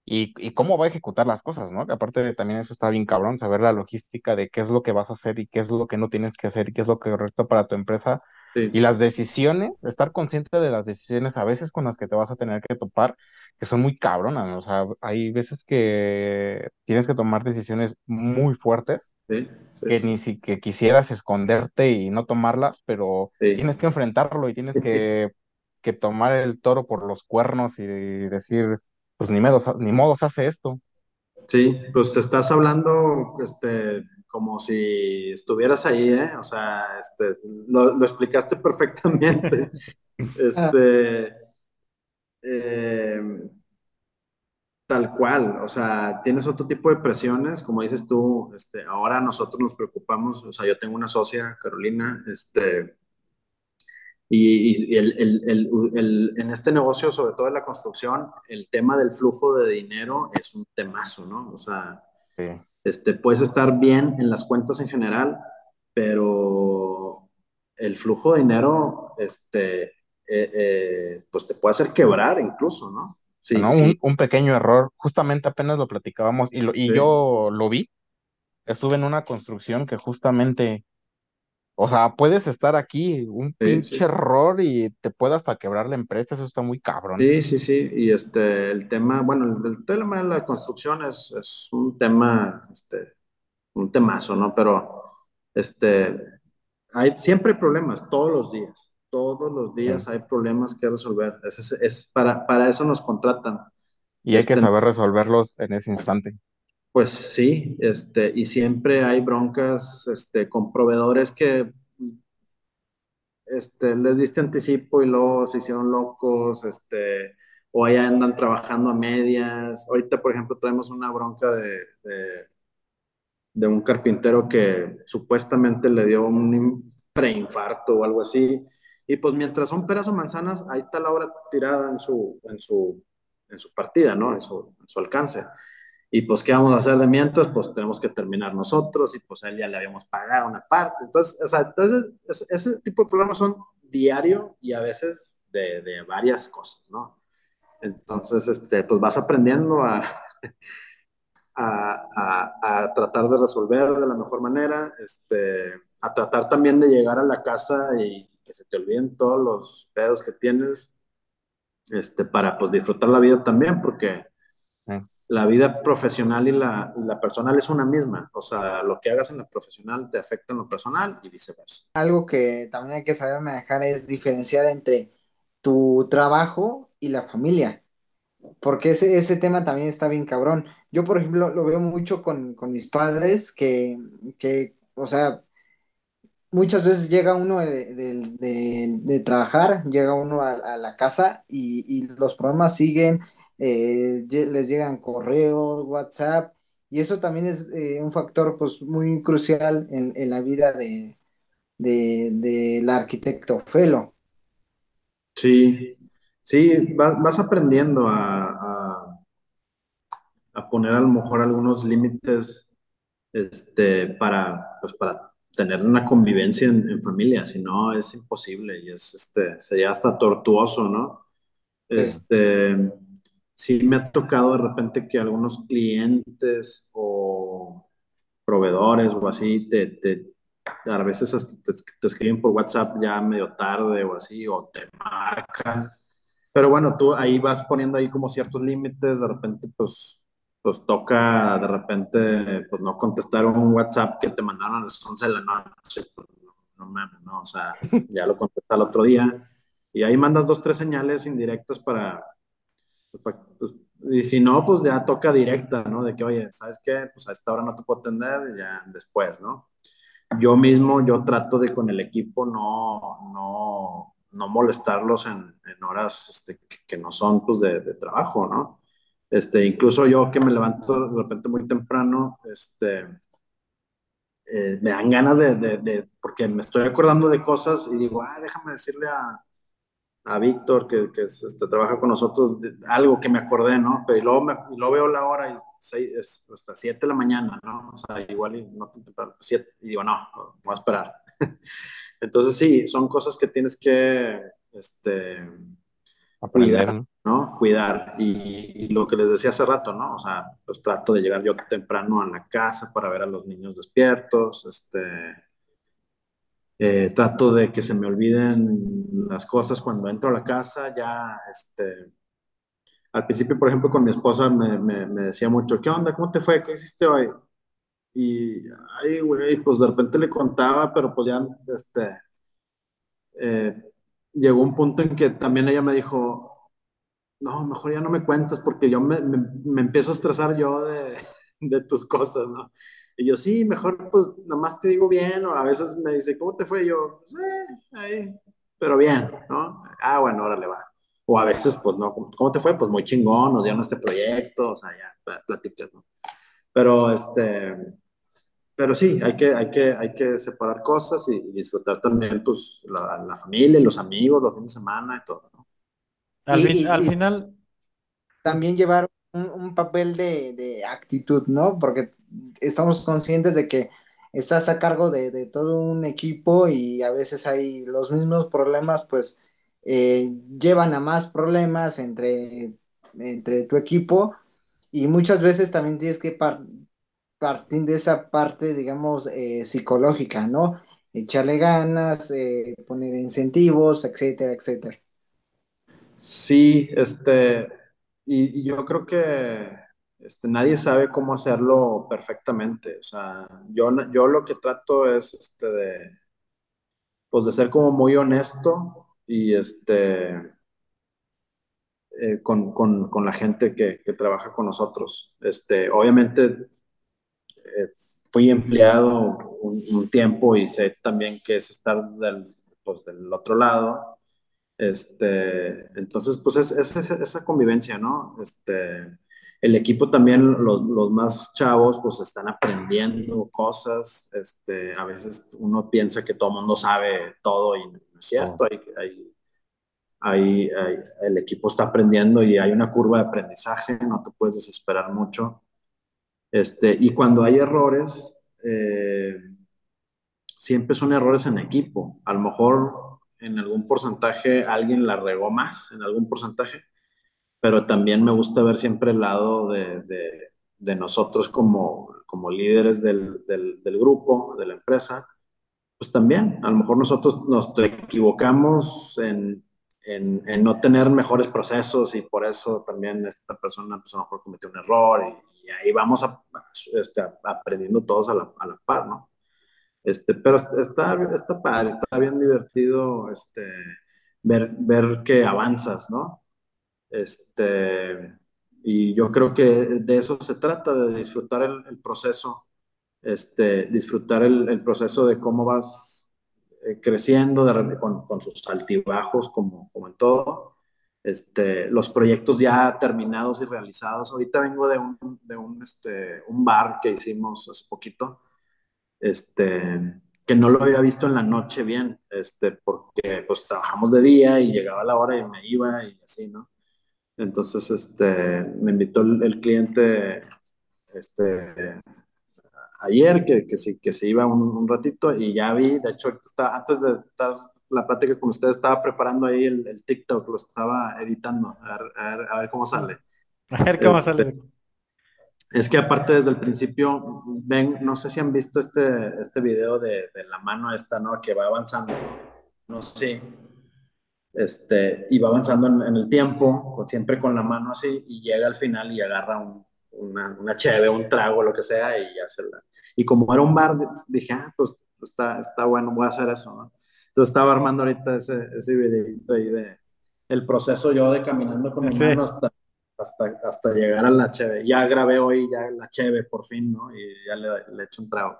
S4: y, y, cómo va a ejecutar las cosas, ¿no? Que aparte de también eso está bien cabrón, saber la logística de qué es lo que vas a hacer y qué es lo que no tienes que hacer y qué es lo correcto para tu empresa, Y las decisiones, estar consciente de las decisiones a veces con las que te vas a tener que topar, que son muy cabronas, o sea, hay veces que tienes que tomar decisiones muy fuertes,
S5: Sí, sí,
S4: que ni si que quisieras esconderte y no tomarlas, pero tienes que enfrentarlo y tienes que, que tomar el toro por los cuernos y decir, pues ni modo, ni modo se hace esto.
S5: Sí, pues estás hablando, este, como si estuvieras ahí, ¿eh? O sea, este, lo, lo explicaste perfectamente. Este, eh, tal cual, o sea, tienes otro tipo de presiones, como dices tú, este, ahora nosotros nos preocupamos, o sea, yo tengo una socia, Carolina, este, y, y el, el, el, en este negocio, sobre todo en la construcción, el tema del flujo de dinero es un temazo, ¿no? O sea,
S4: Sí.
S5: este, puedes estar bien en las cuentas en general, pero el flujo de dinero, este, eh, eh, pues te puede hacer quebrar incluso, ¿no? Sí,
S4: ¿no?
S5: sí,
S4: Un, un pequeño error, justamente apenas lo platicábamos y, lo, y
S5: Sí.
S4: yo lo vi, estuve en una construcción que justamente, o sea, puedes estar aquí, un
S5: Sí,
S4: pinche
S5: sí.
S4: error y te puede hasta quebrar la empresa, eso está muy cabrón.
S5: Sí, sí, sí. Y este, el tema, bueno, el, el tema de la construcción es, es un tema, este, un temazo, ¿no? Pero, este, hay, siempre hay problemas, todos los días. Todos los días
S4: Sí.
S5: hay problemas que resolver. Es, es, es para, para eso nos contratan.
S4: Y hay que
S5: Este,
S4: saber resolverlos en ese instante.
S5: Pues sí, este, y siempre hay broncas, este, con proveedores que, este, les diste anticipo y luego se hicieron locos, este, o ahí andan trabajando a medias. Ahorita, por ejemplo, traemos una bronca de, de, de un carpintero que supuestamente le dio un preinfarto o algo así. Y pues mientras son peras o manzanas, ahí está la obra tirada en su, en su, en su partida, ¿no? En su, en su alcance. Y pues, ¿qué vamos a hacer de mientras? Pues tenemos que terminar nosotros y pues a él ya le habíamos pagado una parte. Entonces, o sea, entonces ese, tipo de problemas son diario y a veces de, de varias cosas, ¿no? Entonces, este, pues vas aprendiendo a, a, a, a, tratar de resolver de la mejor manera, este, a tratar también de llegar a la casa y que se te olviden todos los pedos que tienes, este, para pues disfrutar la vida también, porque. La vida profesional y la, la personal es una misma. O sea, lo que hagas en la profesional te afecta en lo personal y viceversa.
S3: Algo que también hay que saber manejar es diferenciar entre tu trabajo y la familia. Porque ese, ese tema también está bien cabrón. Yo, por ejemplo, lo veo mucho con, con mis padres que, que, o sea, muchas veces llega uno de- de trabajar, llega uno a, a la casa y, y los problemas siguen, eh, les llegan correos, WhatsApp, y eso también es eh, un factor pues muy crucial en, en la vida de, de, del arquitecto Felo.
S5: Sí, sí, vas, vas aprendiendo a, a, a poner a lo mejor algunos límites este, para, pues para tener una convivencia en, en familia, si no es imposible y es, este, sería hasta tortuoso, ¿no?
S3: Sí.
S5: Este, sí me ha tocado de repente que algunos clientes o proveedores o así te, te a veces hasta te, te escriben por WhatsApp ya medio tarde o así, o te marcan. Pero bueno, tú ahí vas poniendo ahí como ciertos límites, de repente pues, pues toca de repente pues no contestar un WhatsApp que te mandaron a las 11 de la noche, pues, no, no mames, ¿no? O sea, ya lo contestas al otro día y ahí mandas dos, tres señales indirectas para, pues, y si no, pues ya toca directa, ¿no? De que, oye, ¿sabes qué? Pues a esta hora no te puedo atender, ya después, ¿no? Yo mismo, yo trato de con el equipo no, no, no molestarlos en, horas este, que, no son pues de, de trabajo, ¿no? Este, incluso yo que me levanto de repente muy temprano, este, eh, me dan ganas de, de, de, porque me estoy acordando de cosas y digo, ah, déjame decirle a, a Víctor, que, que es, este, trabaja con nosotros, de, algo que me acordé, ¿no? Pero y luego, me, y luego veo la hora y seis, es hasta 7 de la mañana, ¿no? O sea, igual y no tan temprano, 7, y digo, no, voy a esperar. Entonces, sí, son cosas que tienes que, este,
S4: Aprender,
S5: cuidar,
S4: ¿no?
S5: ¿no? Cuidar. Y, y, lo que les decía hace rato, ¿no? O sea, pues trato de llegar yo temprano a la casa para ver a los niños despiertos, este, Eh, trato de que se me olviden las cosas cuando entro a la casa, ya, este, al principio, por ejemplo, con mi esposa me, me, me decía mucho, ¿qué onda? ¿Cómo te fue? ¿Qué hiciste hoy? Y, ay, güey, pues de repente le contaba, pero pues ya, este, eh, llegó un punto en que también ella me dijo, no, mejor ya no me cuentas porque yo me, me, empiezo a estresar yo de, de, tus cosas, ¿no? Y yo, sí, mejor pues nada más te digo bien, o a veces me dice, ¿cómo te fue? Y yo, pues, eh, ahí, pero bien, ¿no? Ah, bueno, órale, va. O a veces, pues no, ¿cómo te fue? Pues muy chingón, nos dieron este proyecto, o sea, ya, platicas, ¿no? Pero, este, pero sí, hay que, hay que, hay que separar cosas y, y disfrutar también, pues, la, la, familia, los amigos, los fines de semana y todo, ¿no?
S1: Al,
S3: Y,
S1: fin-
S3: y-
S1: al final,
S3: también llevar un, papel de, de actitud, ¿no? Porque estamos conscientes de que estás a cargo de, de todo un equipo y a veces hay los mismos problemas, pues eh, llevan a más problemas entre, entre tu equipo y muchas veces también tienes que par- partir de esa parte, digamos, eh, psicológica, ¿no? Echarle ganas, eh, poner incentivos, etcétera, etcétera.
S5: Sí, este, y, yo creo que este, nadie sabe cómo hacerlo perfectamente. O sea, yo, yo lo que trato es este, de, pues de ser como muy honesto y este, eh, con, con, con la gente que, que trabaja con nosotros. Este, obviamente eh, fui empleado un, un tiempo y sé también que es estar del, pues, del otro lado. Este, entonces, pues es, es esa, esa convivencia, ¿no? Este, el equipo también, los, los más chavos, pues están aprendiendo cosas. Este, a veces uno piensa que todo el mundo sabe todo y no es cierto. Hay, hay, hay, hay- el equipo está aprendiendo y hay una curva de aprendizaje, no te puedes desesperar mucho. Este, y cuando hay errores, eh, siempre son errores en equipo. A lo mejor en algún porcentaje alguien la regó más, en algún porcentaje, pero también me gusta ver siempre el lado de, de, de nosotros como, como líderes del, del, del, grupo, de la empresa. Pues también, a lo mejor nosotros nos equivocamos en, en, en no tener mejores procesos y por eso también esta persona pues a lo mejor cometió un error y, y ahí vamos a, este, aprendiendo todos a la, a la par, ¿no? Este, pero está, está padre, está bien divertido este, ver, ver que avanzas, ¿no? Este, y yo creo que de eso se trata, de disfrutar el, proceso, este, disfrutar el, el, proceso de cómo vas eh, creciendo con, con, sus altibajos, como, como en todo. Este, los proyectos ya terminados y realizados. Ahorita vengo de un, de un, este, un bar que hicimos hace poquito este, que no lo había visto en la noche bien, este, porque pues trabajamos de día y llegaba la hora y me iba y así, ¿no? Entonces, este, me invitó el, el cliente, este, ayer que, que, sí, que se iba un, un, ratito y ya vi, de hecho, está, antes de estar la plática con ustedes, estaba preparando ahí el, el TikTok, lo estaba editando, a ver, a ver, a ver cómo sale.
S1: A ver cómo este, sale.
S5: Es que aparte desde el principio, ven, no sé si han visto este, este video de, de la mano esta, ¿no? Que va avanzando, no sé, este, y va avanzando en, en, el tiempo, siempre con la mano así, y llega al final y agarra un, una, una cheve, un trago, lo que sea, y ya se la... Y como era un bar, dije, ah, pues está, está bueno, voy a hacer eso, ¿no? Entonces estaba armando ahorita ese, ese videito ahí de el proceso yo de caminando con mi sí. mano hasta hasta, hasta llegar a la cheve. Ya grabé hoy ya la cheve por fin, ¿no? Y ya le, le echo un trago.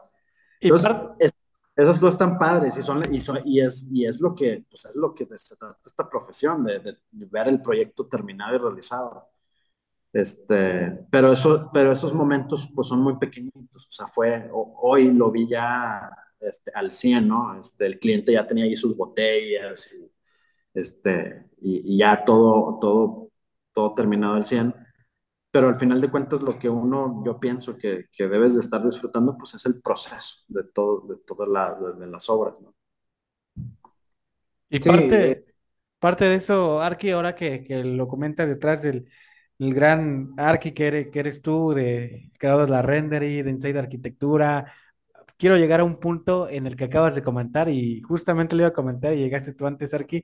S5: Entonces, es, esas cosas están padres y, son, y, son, y, es, y es lo que, pues es lo que se trata esta profesión, de, de, ver el proyecto terminado y realizado. Este, pero, eso, pero esos momentos pues son muy pequeñitos, o sea, fue, hoy lo vi ya este, al 100, ¿no? Este, el cliente ya tenía ahí sus botellas y, este, y, y ya todo, todo todo terminado al 100, pero al final de cuentas lo que uno, yo pienso que, que debes de estar disfrutando, pues es el proceso de, todo, de todas la, de, de las obras, ¿no?
S1: Y sí, parte, eh, parte de eso, Arki, ahora que, que lo comenta detrás del el gran Arki que eres, que eres tú, de creador de la Rendery, de Inside Arquitectura, quiero llegar a un punto en el que acabas de comentar y justamente le iba a comentar y llegaste tú antes, Arki,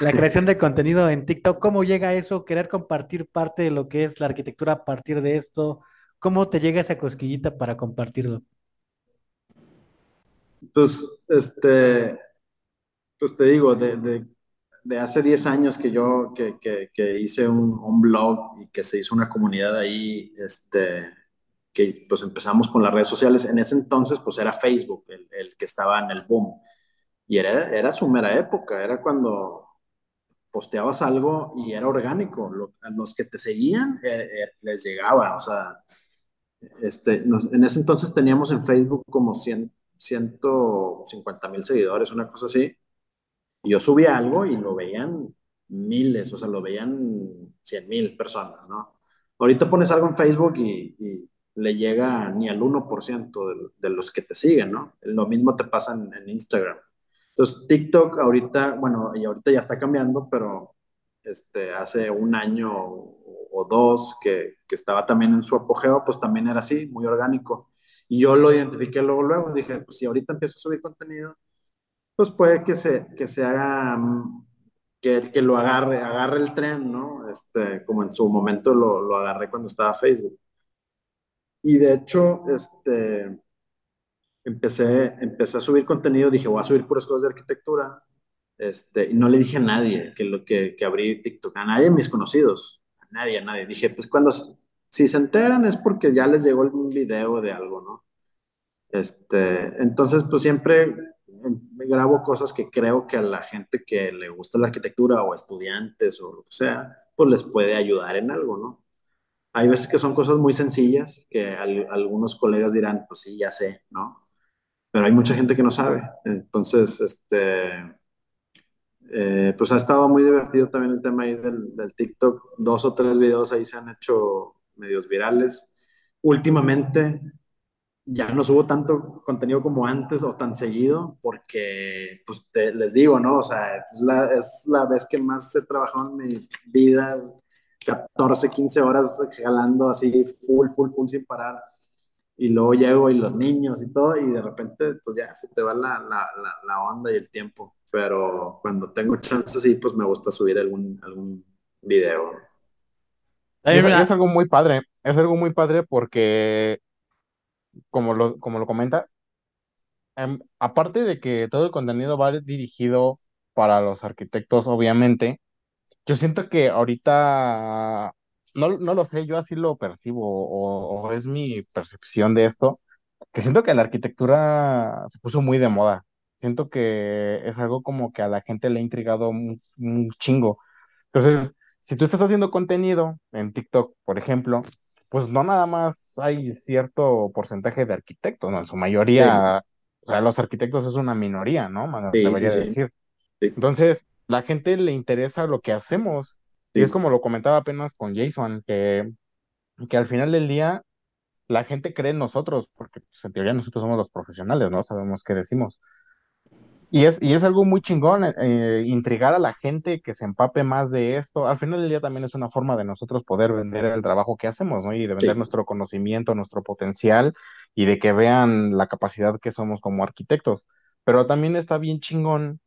S1: la creación de contenido en TikTok, ¿cómo llega eso? Querer compartir parte de lo que es la arquitectura a partir de esto, ¿cómo te llega esa cosquillita para compartirlo?
S5: Pues, este, pues te digo, de, de, de hace 10 años que yo que, que, que hice un, un, blog y que se hizo una comunidad ahí, este, que pues empezamos con las redes sociales. En ese entonces, pues era Facebook el, el que estaba en el boom. Y era, era su mera época, era cuando posteabas algo y era orgánico. Lo, a los que te seguían eh, eh, les llegaba, o sea, este, nos, en ese entonces teníamos en Facebook como 100, 150 mil seguidores, una cosa así. Y yo subía algo y lo veían miles, o sea, lo veían 100 mil personas, ¿no? Ahorita pones algo en Facebook y, y le llega ni al 1% de, de, los que te siguen, ¿no? Lo mismo te pasa en, Instagram. Entonces, TikTok ahorita, bueno, y ahorita ya está cambiando, pero este, hace un año o, dos que, que, estaba también en su apogeo, pues también era así, muy orgánico. Y yo lo identifiqué luego, luego, dije, pues si ahorita empiezo a subir contenido, pues puede que se, que se haga, que, que lo agarre, agarre el tren, ¿no? Este, como en su momento lo, lo agarré cuando estaba Facebook. Y de hecho, este, empecé, empecé a subir contenido, dije, voy a subir puras cosas de arquitectura. Este, y no le dije a nadie que, lo, que, que abrí TikTok, a nadie de mis conocidos, a nadie, a nadie. Dije, pues cuando, si se enteran es porque ya les llegó algún video de algo, ¿no? Este, entonces, pues siempre grabo cosas que creo que a la gente que le gusta la arquitectura o estudiantes o lo que sea, pues les puede ayudar en algo, ¿no? Hay veces que son cosas muy sencillas que al, algunos colegas dirán, pues sí, ya sé, ¿no? Pero hay mucha gente que no sabe. Entonces, este, eh, pues ha estado muy divertido también el tema ahí del, del, TikTok. Dos o tres videos ahí se han hecho medios virales. Últimamente ya no subo tanto contenido como antes o tan seguido porque, pues te, les digo, ¿no? O sea, es la, es la vez que más he trabajado en mi vida 14, 15 horas jalando así full, full, full sin parar. Y luego llego y los niños y todo, y de repente, pues ya se te va la, la, la, la onda y el tiempo. Pero cuando tengo chance, sí, pues me gusta subir algún, algún video.
S4: Es, es, algo muy padre, es algo muy padre porque, como lo, como lo comentas, eh, aparte de que todo el contenido va dirigido para los arquitectos, obviamente, yo siento que ahorita, no, no lo sé, yo así lo percibo, o, o, es mi percepción de esto, que siento que la arquitectura se puso muy de moda. Siento que es algo como que a la gente le ha intrigado un, un chingo. Entonces, si tú estás haciendo contenido en TikTok, por ejemplo, pues no nada más hay cierto porcentaje de arquitectos, ¿no? En su mayoría, sí. o sea, los arquitectos es una minoría, ¿no? Sí, debería sí, decir. Entonces, la gente le interesa lo que hacemos. Sí. Y es como lo comentaba apenas con Jason, que, que al final del día la gente cree en nosotros, porque pues, en teoría nosotros somos los profesionales, ¿no? Sabemos qué decimos. Y es, y es algo muy chingón, eh, intrigar a la gente que se empape más de esto. Al final del día también es una forma de nosotros poder vender el trabajo que hacemos, ¿no? Y de vender sí. nuestro conocimiento, nuestro potencial y de que vean la capacidad que somos como arquitectos. Pero también está bien chingón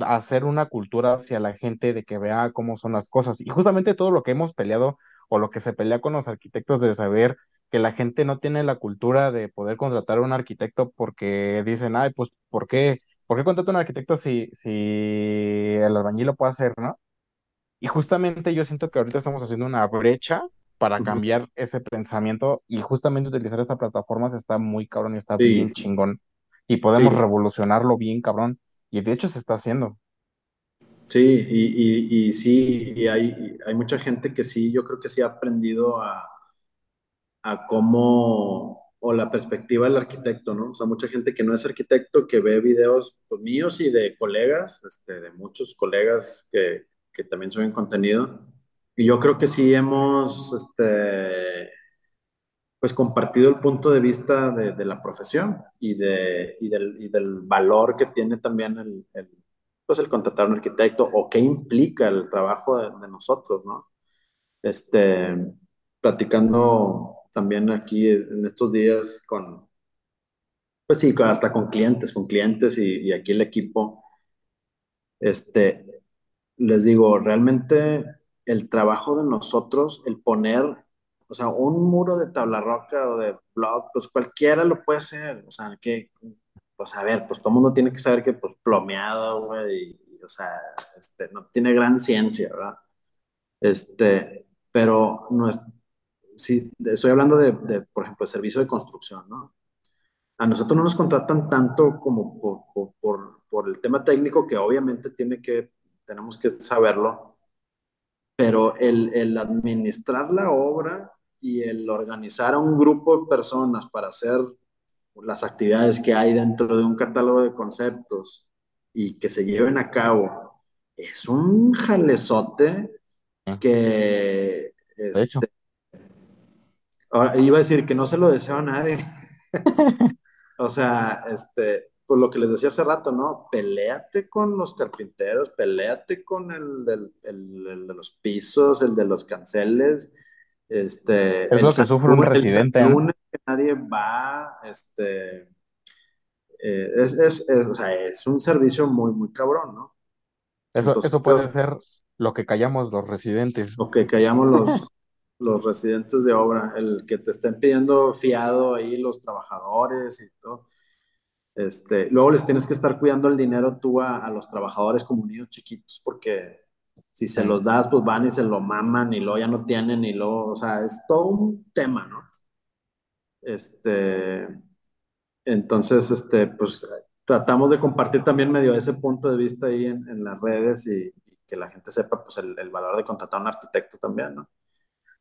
S4: hacer una cultura hacia la gente de que vea cómo son las cosas. Y justamente todo lo que hemos peleado o lo que se pelea con los arquitectos de saber que la gente no tiene la cultura de poder contratar a un arquitecto porque dicen, ay, pues, ¿por qué? ¿Por qué contrato a un arquitecto si, si el albañil lo puede hacer, no? Y justamente yo siento que ahorita estamos haciendo una brecha para cambiar uh -huh. ese pensamiento y justamente utilizar esta plataforma está muy cabrón y está sí. bien chingón. Y podemos sí. revolucionarlo bien cabrón. Y de hecho se está haciendo.
S5: Sí, y, y, y sí, y hay, hay, mucha gente que sí, yo creo que sí ha aprendido a, a cómo, o la perspectiva del arquitecto, ¿no? O sea, mucha gente que no es arquitecto, que ve videos pues, míos y de colegas, este, de muchos colegas que, que también suben contenido. Y yo creo que sí hemos, este, pues compartido el punto de vista de, la profesión y, de, y, del, valor que tiene también el, el, pues el contratar a un arquitecto o qué implica el trabajo de, nosotros, ¿no? Este, platicando también aquí en estos días con, Pues sí, hasta con clientes, con clientes y, y aquí el equipo, este, les digo, realmente el trabajo de nosotros, el poner, o sea, un muro de tabla roca o de blog, pues cualquiera lo puede hacer, o sea, que, pues a ver, pues todo el mundo tiene que saber que pues plomeado, güey, y, o sea, este, no tiene gran ciencia, ¿verdad? Este, pero no es, sí, estoy hablando de, de, por ejemplo, servicio de construcción, ¿no? A nosotros no nos contratan tanto como por, por, por, por el tema técnico, que obviamente tiene que, tenemos que saberlo, pero el, el administrar la obra y el organizar a un grupo de personas para hacer las actividades que hay dentro de un catálogo de conceptos y que se lleven a cabo, es un jalezote
S4: ¿eh?
S5: que
S4: De hecho,
S5: este, ahora, iba a decir que no se lo deseo a nadie. O sea, este, por lo que les decía hace rato, ¿no? Peléate con los carpinteros, peléate con el, del- el- el de los pisos, el de los canceles, este,
S4: es lo que sufre un
S5: el
S4: residente,
S5: que nadie va, este, eh, es, es, es, o sea, es un servicio muy, muy cabrón, ¿no?
S4: Eso,
S5: Entonces,
S4: eso puede ser lo que callamos los residentes.
S5: lo que callamos los, los residentes de obra, el que te estén pidiendo fiado ahí los trabajadores y todo. Este, luego les tienes que estar cuidando el dinero tú a, a los trabajadores como niños chiquitos, porque si se los das, pues van y se lo maman y luego ya no tienen y luego, o sea, es todo un tema, ¿no? Este, entonces, este, pues tratamos de compartir también medio ese punto de vista ahí en, en las redes y, y que la gente sepa, pues, el, el valor de contratar a un arquitecto también, ¿no?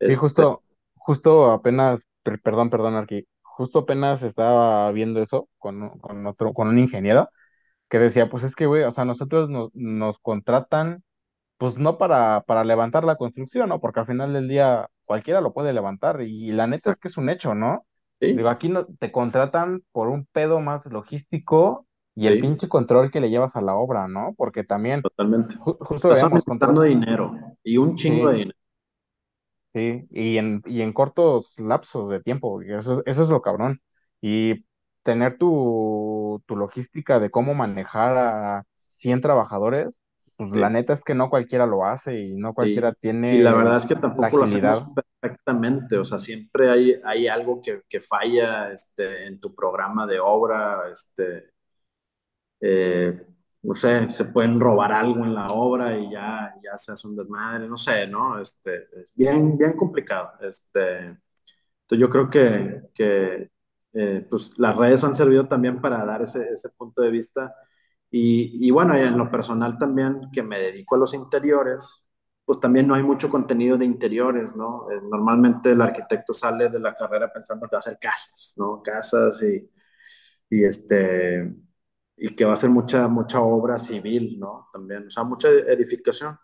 S4: Sí,
S5: Este,
S4: justo, justo apenas, per- perdón, perdón, aquí, justo apenas estaba viendo eso con, con otro, con un ingeniero que decía, pues es que, güey, o sea, nosotros nos, nos contratan, pues no para, para levantar la construcción, ¿no? Porque al final del día cualquiera lo puede levantar y, la neta es que es un hecho, ¿no?
S5: sí,
S4: Digo, aquí no, te contratan por un pedo más logístico y el
S5: sí,
S4: pinche control que le llevas a la obra, ¿no? Porque también,
S5: totalmente.
S4: ju- justo
S5: Estás
S4: contra...
S5: dinero y un chingo de dinero.
S4: Sí, y en, y en cortos lapsos de tiempo, eso, es- eso es lo cabrón. Y tener tu, tu logística de cómo manejar a 100 trabajadores, pues la
S5: Sí.
S4: neta es que no cualquiera lo hace y no cualquiera
S5: Sí, y la
S4: tiene
S5: verdad es que
S4: la
S5: tampoco lo hacemos perfectamente, o sea, siempre hay, hay algo que, que falla este, en tu programa de obra, este, eh, no sé, se pueden robar algo en la obra y ya, ya se hace un desmadre, no sé, ¿no? Este, es bien, bien complicado. Este, entonces yo creo que, que eh, pues las redes han servido también para dar ese, ese punto de vista. Y, y bueno, en lo personal también, que me dedico a los interiores, pues también no hay mucho contenido de interiores, ¿no? Eh, normalmente el arquitecto sale de la carrera pensando que va a hacer casas, ¿no? Casas y, y este, y que va a ser mucha, mucha obra civil, ¿no? También, o sea, mucha edificación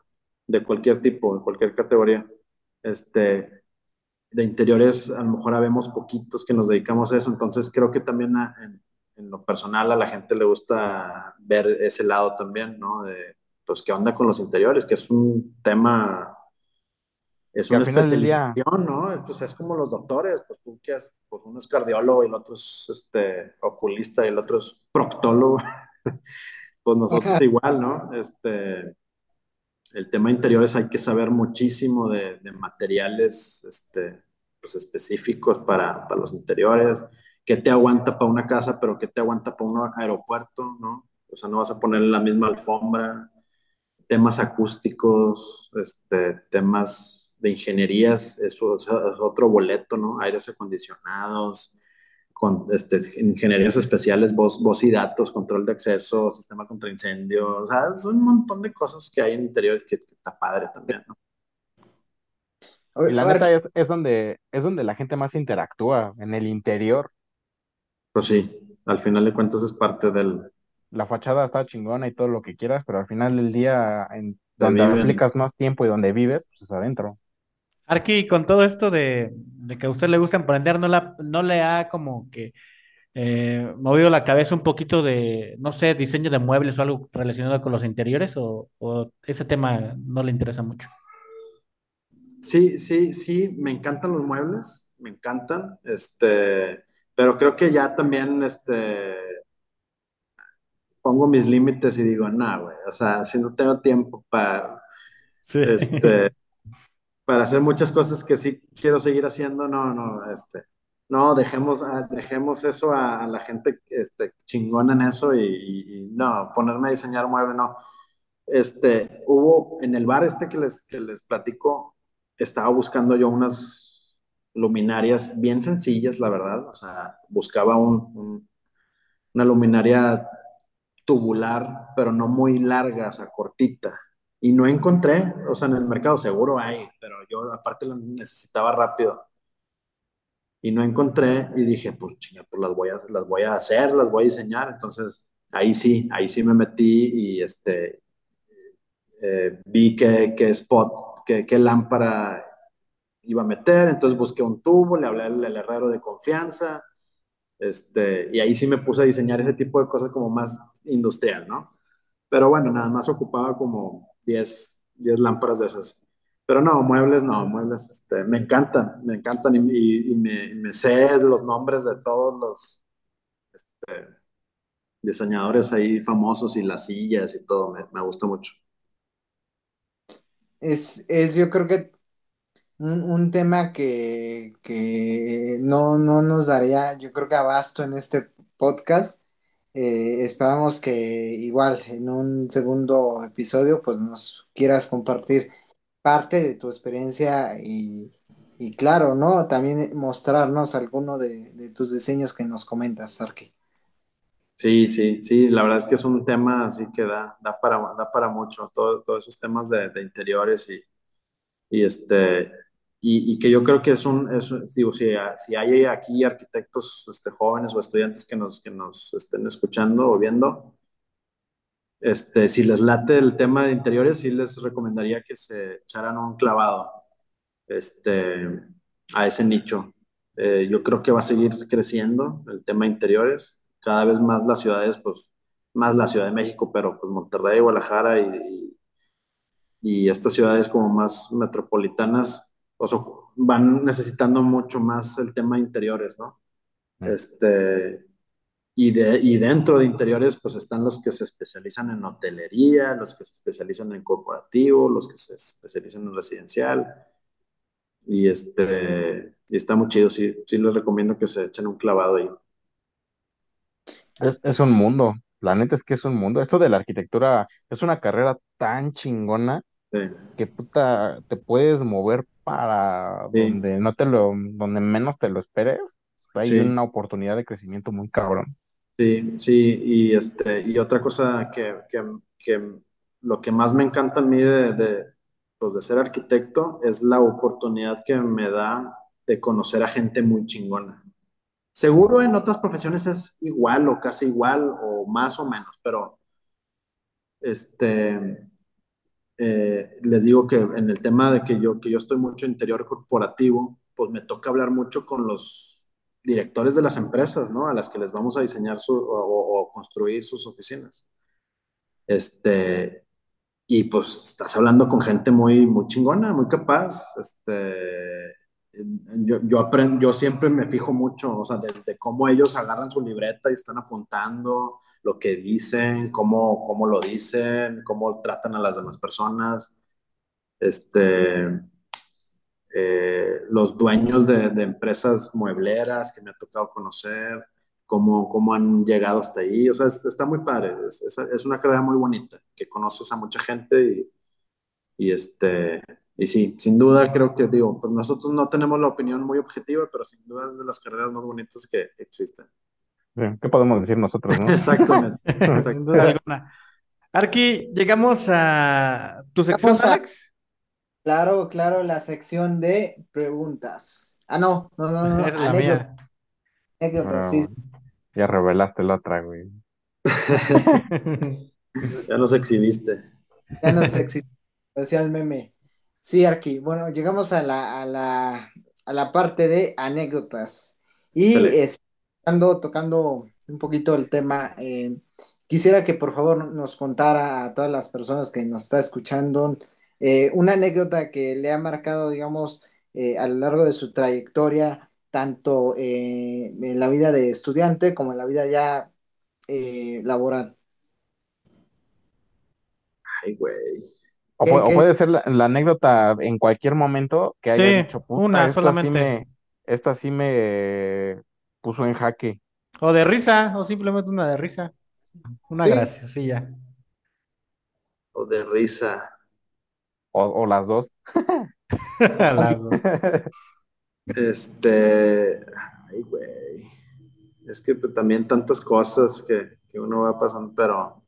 S5: de cualquier tipo, de cualquier categoría. Este, de interiores a lo mejor habemos poquitos que nos dedicamos a eso, entonces creo que también a- en, en lo personal a la gente le gusta ver ese lado también, ¿no? De, pues, ¿qué onda con los interiores? Que es un tema, es una
S4: día,
S5: especialización, ¿no? Pues es como los doctores, pues tú que has, pues uno es cardiólogo y el otro es este, oculista y el otro es proctólogo, pues nosotros
S3: Ajá.
S5: igual, ¿no? Este, el tema de interiores hay que saber muchísimo de, de materiales este, pues específicos para, para los interiores, qué te aguanta para una casa, pero qué te aguanta para un aeropuerto, ¿no? O sea, no vas a poner la misma alfombra, temas acústicos, este, temas de ingenierías, eso, o sea, es otro boleto, ¿no? Aires acondicionados, con este, ingenierías especiales, voz, voz y datos, control de acceso, sistema contra incendio, o sea, son un montón de cosas que hay en interiores que, que está padre también, ¿no?
S4: y la neta es, es donde, es donde la gente más interactúa, en el interior.
S5: Pues sí, al final de cuentas es parte del,
S4: La fachada está chingona y todo lo que quieras, pero al final del día, en
S5: de
S4: donde
S5: viven,
S4: aplicas más tiempo y donde vives, pues es adentro.
S1: Arqui, con todo esto de, de que a usted le gusta emprender, ¿no, la, no le ha como que eh, movido la cabeza un poquito de, no sé, diseño de muebles o algo relacionado con los interiores o, o ese tema no le interesa mucho?
S5: Sí, sí, sí, me encantan los muebles, me encantan, este, pero creo que ya también, este, pongo mis límites y digo, no, güey, o sea, si no tengo tiempo para,
S1: Sí.
S5: este, para hacer muchas cosas que sí quiero seguir haciendo, no, no, este, no, dejemos, ah, dejemos eso a, a la gente este, chingona en eso y, y- y no, ponerme a diseñar mueble, no. Este, hubo en el bar este que les, que les platico, estaba buscando yo unas luminarias bien sencillas, la verdad, o sea, buscaba un, un- una luminaria tubular, pero no muy larga, o sea, cortita. Y no encontré, o sea, en el mercado seguro hay, pero yo aparte la necesitaba rápido. Y no encontré y dije, pues chinga, pues las voy a, las voy a hacer, las voy a diseñar. Entonces, ahí sí, ahí sí me metí y este, eh, vi qué, qué spot, qué, qué lámpara iba a meter. Entonces busqué un tubo, le hablé al, al herrero de confianza. Este, y ahí sí me puse a diseñar ese tipo de cosas como más industrial, ¿no? Pero bueno, nada más ocupaba como 10, 10 lámparas de esas. Pero no, muebles no, muebles este, me encantan, me encantan y, y- y me, y me sé los nombres de todos los este, diseñadores ahí famosos y las sillas y todo, me, me gusta mucho.
S3: Es, es yo creo que un, un tema que, que no, no nos daría, yo creo que abasto en este podcast. Eh, esperamos que igual en un segundo episodio pues nos quieras compartir parte de tu experiencia y, y claro, ¿no? También mostrarnos alguno de, de tus diseños que nos comentas, Sarki.
S5: Sí, sí, sí, la verdad es que es un tema así que da, da para, da para mucho, todo, todos esos temas de, de interiores y, y este, y, y que yo creo que es un, es, digo, si, si hay aquí arquitectos este, jóvenes o estudiantes que nos, que nos estén escuchando o viendo, este, si les late el tema de interiores, sí les recomendaría que se echaran un clavado este, a ese nicho. Eh, yo creo que va a seguir creciendo el tema de interiores. Cada vez más las ciudades, pues, más la Ciudad de México, pero pues Monterrey, Guadalajara y, y, y estas ciudades como más metropolitanas, o- van necesitando mucho más el tema de interiores, ¿no?
S4: Mm.
S5: Este, y, de, y dentro de interiores, pues están los que se especializan en hotelería, los que se especializan en corporativo, los que se especializan en residencial. Y este, y está muy chido, sí, sí les recomiendo que se echen un clavado ahí.
S4: Es, es un mundo, la neta es que es un mundo. Esto de la arquitectura es una carrera tan chingona
S5: Sí,
S4: que puta, te puedes mover para
S5: Sí.
S4: donde no te lo, donde menos te lo esperes. Hay
S5: Sí.
S4: una oportunidad de crecimiento muy cabrón.
S5: sí, sí, y, este, y otra cosa que, que, que lo que más me encanta a mí de, de, pues, de ser arquitecto es la oportunidad que me da de conocer a gente muy chingona. Seguro en otras profesiones es igual o casi igual o más o menos, pero este, eh, les digo que en el tema de que yo, que yo estoy mucho interior corporativo, pues me toca hablar mucho con los directores de las empresas, ¿no? A las que les vamos a diseñar su, o, o construir sus oficinas. Este, y pues estás hablando con gente muy, muy chingona, muy capaz. Este, yo, yo, aprendo, yo siempre me fijo mucho, o sea, desde cómo ellos agarran su libreta y están apuntando lo que dicen, cómo, cómo lo dicen, cómo tratan a las demás personas. Este, eh, los dueños de, de, empresas muebleras que me ha tocado conocer, cómo, cómo han llegado hasta ahí. O sea, está muy padre. Es, es, es una carrera muy bonita, que conoces a mucha gente y, y, este, y sí, sin duda creo que, digo, pues nosotros no tenemos la opinión muy objetiva, pero sin duda es de las carreras más bonitas que existen.
S4: ¿Qué podemos decir nosotros, no?
S5: Exactamente.
S1: sin duda alguna. Arqui, llegamos a tu sección,
S3: a-
S1: Alex.
S3: Claro, claro, la sección de preguntas. Ah, no, no, no, no.
S1: Es la mía.
S4: Ah,
S3: sí.
S4: Ya revelaste la otra, güey.
S5: ya nos exhibiste.
S3: Ya no sé si decía el meme. Sí, Arqui. Bueno, llegamos a la, a la, a la parte de anécdotas. Y es- ando tocando un poquito el tema. eh, quisiera que por favor nos contara a todas las personas que nos está escuchando eh, una anécdota que le ha marcado, digamos, eh, a lo largo de su trayectoria, tanto eh, en la vida de estudiante como en la vida ya eh, laboral.
S5: Ay, güey.
S4: O,
S3: ¿Qué-
S4: pu- o
S3: qué?
S4: puede ser la, la anécdota en cualquier momento que haya
S1: Sí,
S4: dicho, puta,
S1: una
S4: esta
S1: solamente.
S4: sí me, esta sí me puso en jaque.
S1: O de risa, o simplemente una de risa. Una
S3: Sí.
S1: graciosilla.
S5: O de risa.
S4: O, o las dos.
S1: Las dos.
S5: Este, ay, güey. Es que también tantas cosas que, que uno va pasando, pero,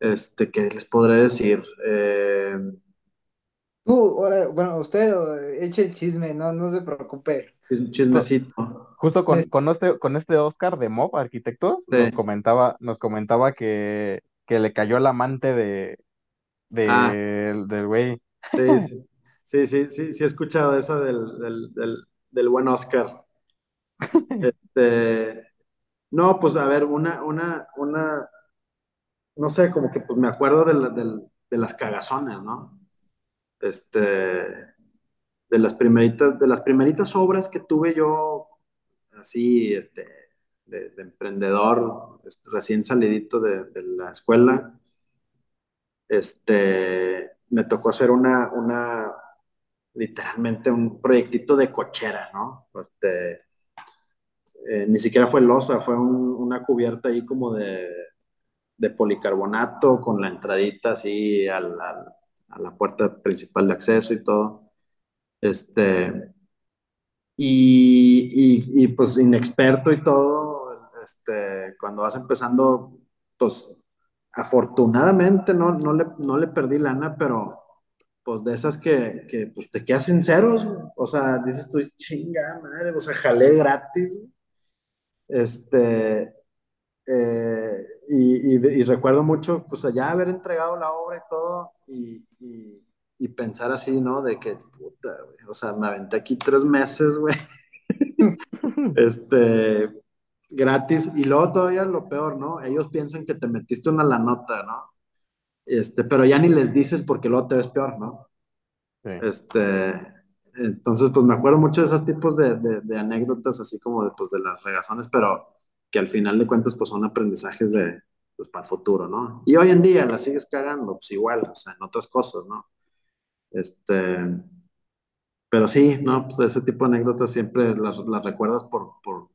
S5: este, ¿qué les podré decir? Eh,
S3: Tú, ahora, bueno, usted eh, eche el chisme, no, no se preocupe.
S5: chis- chismecito.
S4: Justo con,
S3: Es-
S4: con este, con este Oscar de Mob Arquitectos,
S5: Sí.
S4: nos comentaba, nos comentaba que, que le cayó el amante de, de-
S5: Ah.
S4: del güey.
S5: Sí, sí, sí, sí, sí, sí he escuchado eso del, del, del, del buen Oscar. Este, no, pues a ver, una, una, una, no sé, como que pues me acuerdo de, la- de las cagazones, ¿no? Este, de las primeritas, de las primeritas obras que tuve yo, así, este, de, de emprendedor, recién salidito de, de la escuela, este, me tocó hacer una, una, literalmente un proyectito de cochera, ¿no? Este, eh, ni siquiera fue losa, fue un- una cubierta ahí como de, de policarbonato con la entradita así al- al- a la puerta principal de acceso y todo. Este, y, y, y, pues inexperto y todo, este, cuando vas empezando, pues afortunadamente no, no, le, no le perdí lana, pero pues de esas que, que pues te quedas en ceros, güey. o sea, dices tú, chinga madre, o sea, jalé gratis, este, eh, y, y recuerdo mucho, pues allá haber entregado la obra y todo, y, y, pensar así, ¿no? De que, puta, güey, o sea, me aventé aquí tres meses, güey, este, gratis, y luego todavía lo peor, ¿no? Ellos piensan que te metiste una la nota, ¿no? Este, pero ya ni les dices porque luego te ves peor, ¿no?
S4: Sí.
S5: Este, entonces, pues me acuerdo mucho de esos tipos de, de, de anécdotas, así como de, pues, de las regazones, pero que al final de cuentas, pues son aprendizajes de, pues, para el futuro, ¿no? Y hoy en día la sigues cagando, pues igual, o sea, en otras cosas, ¿no? Este, pero sí, ¿no? Pues ese tipo de anécdotas siempre las, las recuerdas por, por,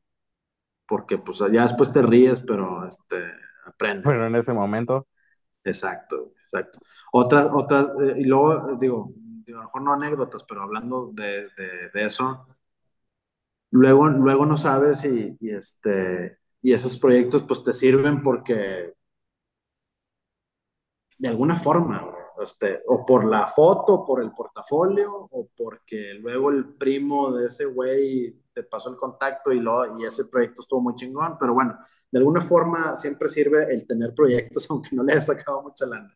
S5: porque, pues ya después te ríes, pero, este, aprendes.
S4: Pero en ese momento,
S5: Exacto, exacto. Otras, otras, eh, y luego, eh, digo, digo, a lo mejor no anécdotas, pero hablando de, de, de eso, luego, luego no sabes y, y, este, y esos proyectos pues te sirven porque de alguna forma, este, o por la foto, por el portafolio, o porque luego el primo de ese güey te pasó el contacto y, lo, y ese proyecto estuvo muy chingón, pero bueno, de alguna forma siempre sirve el tener proyectos aunque no le hayas sacado mucha lana.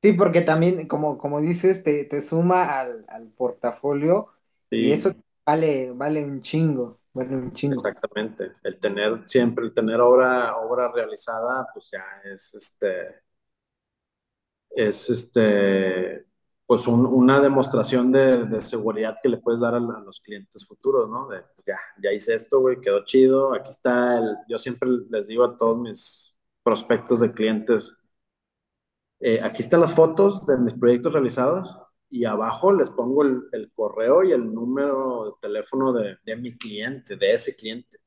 S3: Sí, porque también, como, como dices, te, te suma al, al portafolio y eso vale, vale un chingo, vale un chingo.
S5: Exactamente, el tener siempre, el tener obra, obra realizada, pues ya es este, es este, pues un- una demostración de, de seguridad que le puedes dar a, los clientes futuros, ¿no? De, pues ya, ya hice esto, güey, quedó chido, aquí está el, yo siempre les digo a todos mis prospectos de clientes, eh, aquí están las fotos de mis proyectos realizados y abajo les pongo el, el correo y el número de teléfono de, de mi cliente, de ese cliente.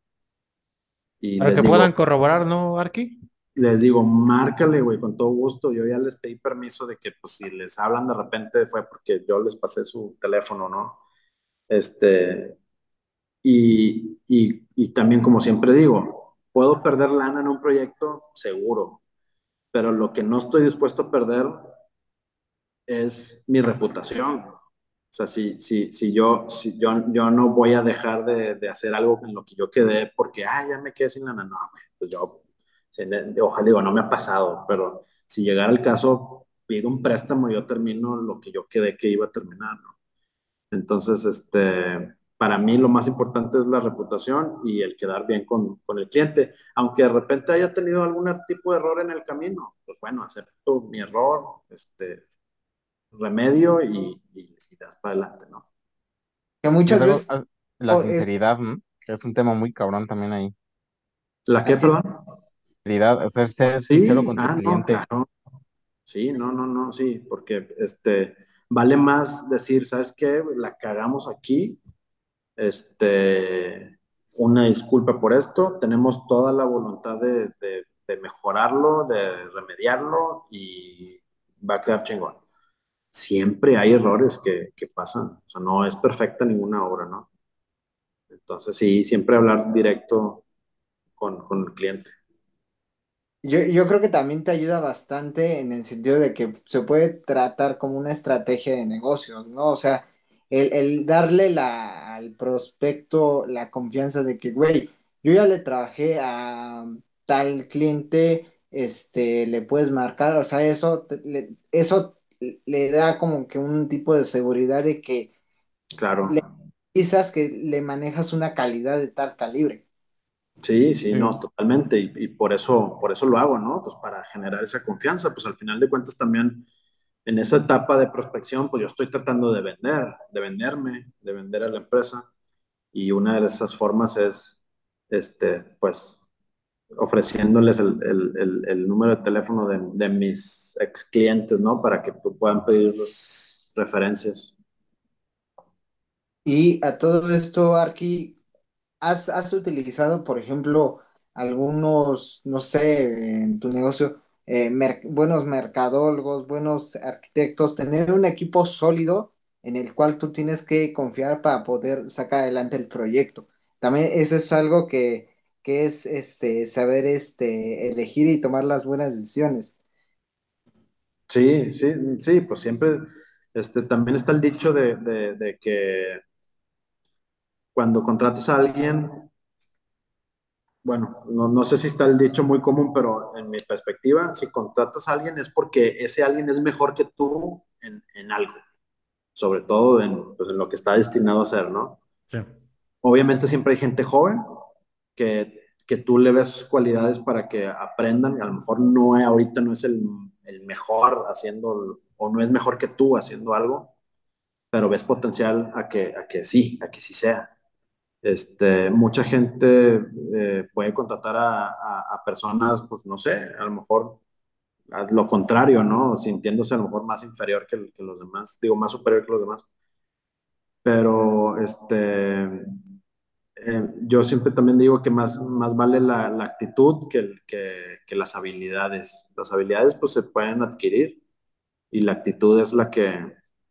S5: Y
S1: Para que
S5: digo,
S1: puedan corroborar, ¿no, Arki?
S5: Les digo, márcale, güey, con todo gusto. Yo ya les pedí permiso de que, pues, si les hablan de repente fue porque yo les pasé su teléfono, ¿no? Este, y, y, y también, como siempre digo, puedo perder lana en un proyecto, seguro, pero lo que no estoy dispuesto a perder es mi reputación. O sea, si, si, si yo, si yo, yo no voy a dejar de, de hacer algo en lo que yo quedé porque, ah, ya me quedé sin lana, no, güey, pues yo, ojalá digo, no me ha pasado, pero si llegara el caso, pido un préstamo y yo termino lo que yo quedé que iba a terminar, ¿no? Entonces, este, para mí lo más importante es la reputación y el quedar bien con, con el cliente. Aunque de repente haya tenido algún tipo de error en el camino, pues bueno, acepto mi error, este, remedio y, y, y das para adelante, ¿no?
S3: Que muchas veces,
S4: as- La
S3: O es-
S4: sinceridad, ¿no? Que es un tema muy cabrón también ahí.
S5: ¿La qué,
S3: Así-
S5: perdón?
S4: Sinceridad, o sea, ser
S5: Sí,
S4: sincero con tu
S5: ah, no, claro. Sí, no, no, no, sí, porque este, vale más decir, ¿sabes qué? La cagamos aquí, este, una disculpa por esto, tenemos toda la voluntad de, de- de mejorarlo, de remediarlo y va a quedar chingón. Siempre hay errores que, que pasan, o sea, no es perfecta ninguna obra, ¿no? Entonces, sí, siempre hablar directo con, con el cliente.
S3: Yo, yo creo que también te ayuda bastante en el sentido de que se puede tratar como una estrategia de negocios, ¿no? O sea, el, el darle la, al prospecto la confianza de que, güey, yo ya le trabajé a tal cliente, este, le puedes marcar, o sea, eso, te- le, eso le da como que un tipo de seguridad de que
S5: Claro.
S3: quizás que le manejas una calidad de tal calibre.
S5: Sí, sí,
S4: Sí.
S5: no, totalmente. Y, y por eso, por eso lo hago, ¿no? Pues para generar esa confianza. Pues al final de cuentas también en esa etapa de prospección, pues yo estoy tratando de vender, de venderme, de vender a la empresa. Y una de esas formas es, este, pues, ofreciéndoles el, el- el- el número de teléfono de, de mis ex clientes, ¿no? Para que pu- puedan pedir referencias.
S3: Y a todo esto, Arki, ¿Has, has utilizado, por ejemplo, algunos, no sé, en tu negocio, eh, buenos mercadólogos, buenos arquitectos, tener un equipo sólido en el cual tú tienes que confiar para poder sacar adelante el proyecto? También eso es algo que, que es este, saber este, elegir y tomar las buenas decisiones.
S5: Sí, sí, sí, pues siempre, este, también está el dicho de, de que cuando contratas a alguien, bueno, no, no sé si está el dicho muy común, pero en mi perspectiva, si contratas a alguien es porque ese alguien es mejor que tú en, en algo, sobre todo en, pues, en lo que está destinado a hacer, ¿no?
S1: Sí.
S5: Obviamente siempre hay gente joven que, que tú le ves cualidades para que aprendan, a lo mejor no es- ahorita no es el, el mejor haciendo, o no es mejor que tú haciendo algo, pero ves potencial a que, a que sí, a que sí sea. Este, mucha gente eh, puede contratar a, a- a personas, pues no sé, a lo mejor a lo contrario, ¿no? Sintiéndose a lo mejor más inferior que, que los demás, digo, más superior que los demás. Pero este, eh, yo siempre también digo que más, más vale la, la actitud que, que, que las habilidades. Las habilidades pues se pueden adquirir y la actitud es la que,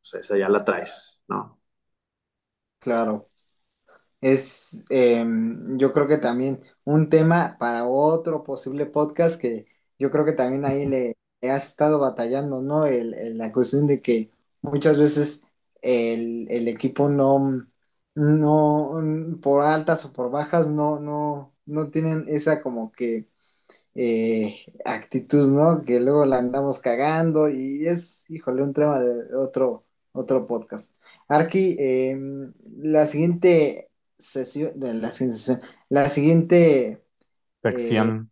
S5: pues, esa ya la traes, ¿no?
S3: Claro. Es, em, yo creo que también un tema para otro posible podcast que yo creo que también ahí le, le has estado batallando, ¿no? El, el- la cuestión de que muchas veces el, el equipo no, no, por altas o por bajas, no, no, no tienen esa como que eh, actitud, ¿no? Que luego la andamos cagando y es, híjole, un tema de otro, otro podcast. Arki, em, la siguiente sesión, de la siguiente sesión, la siguiente
S4: Sección.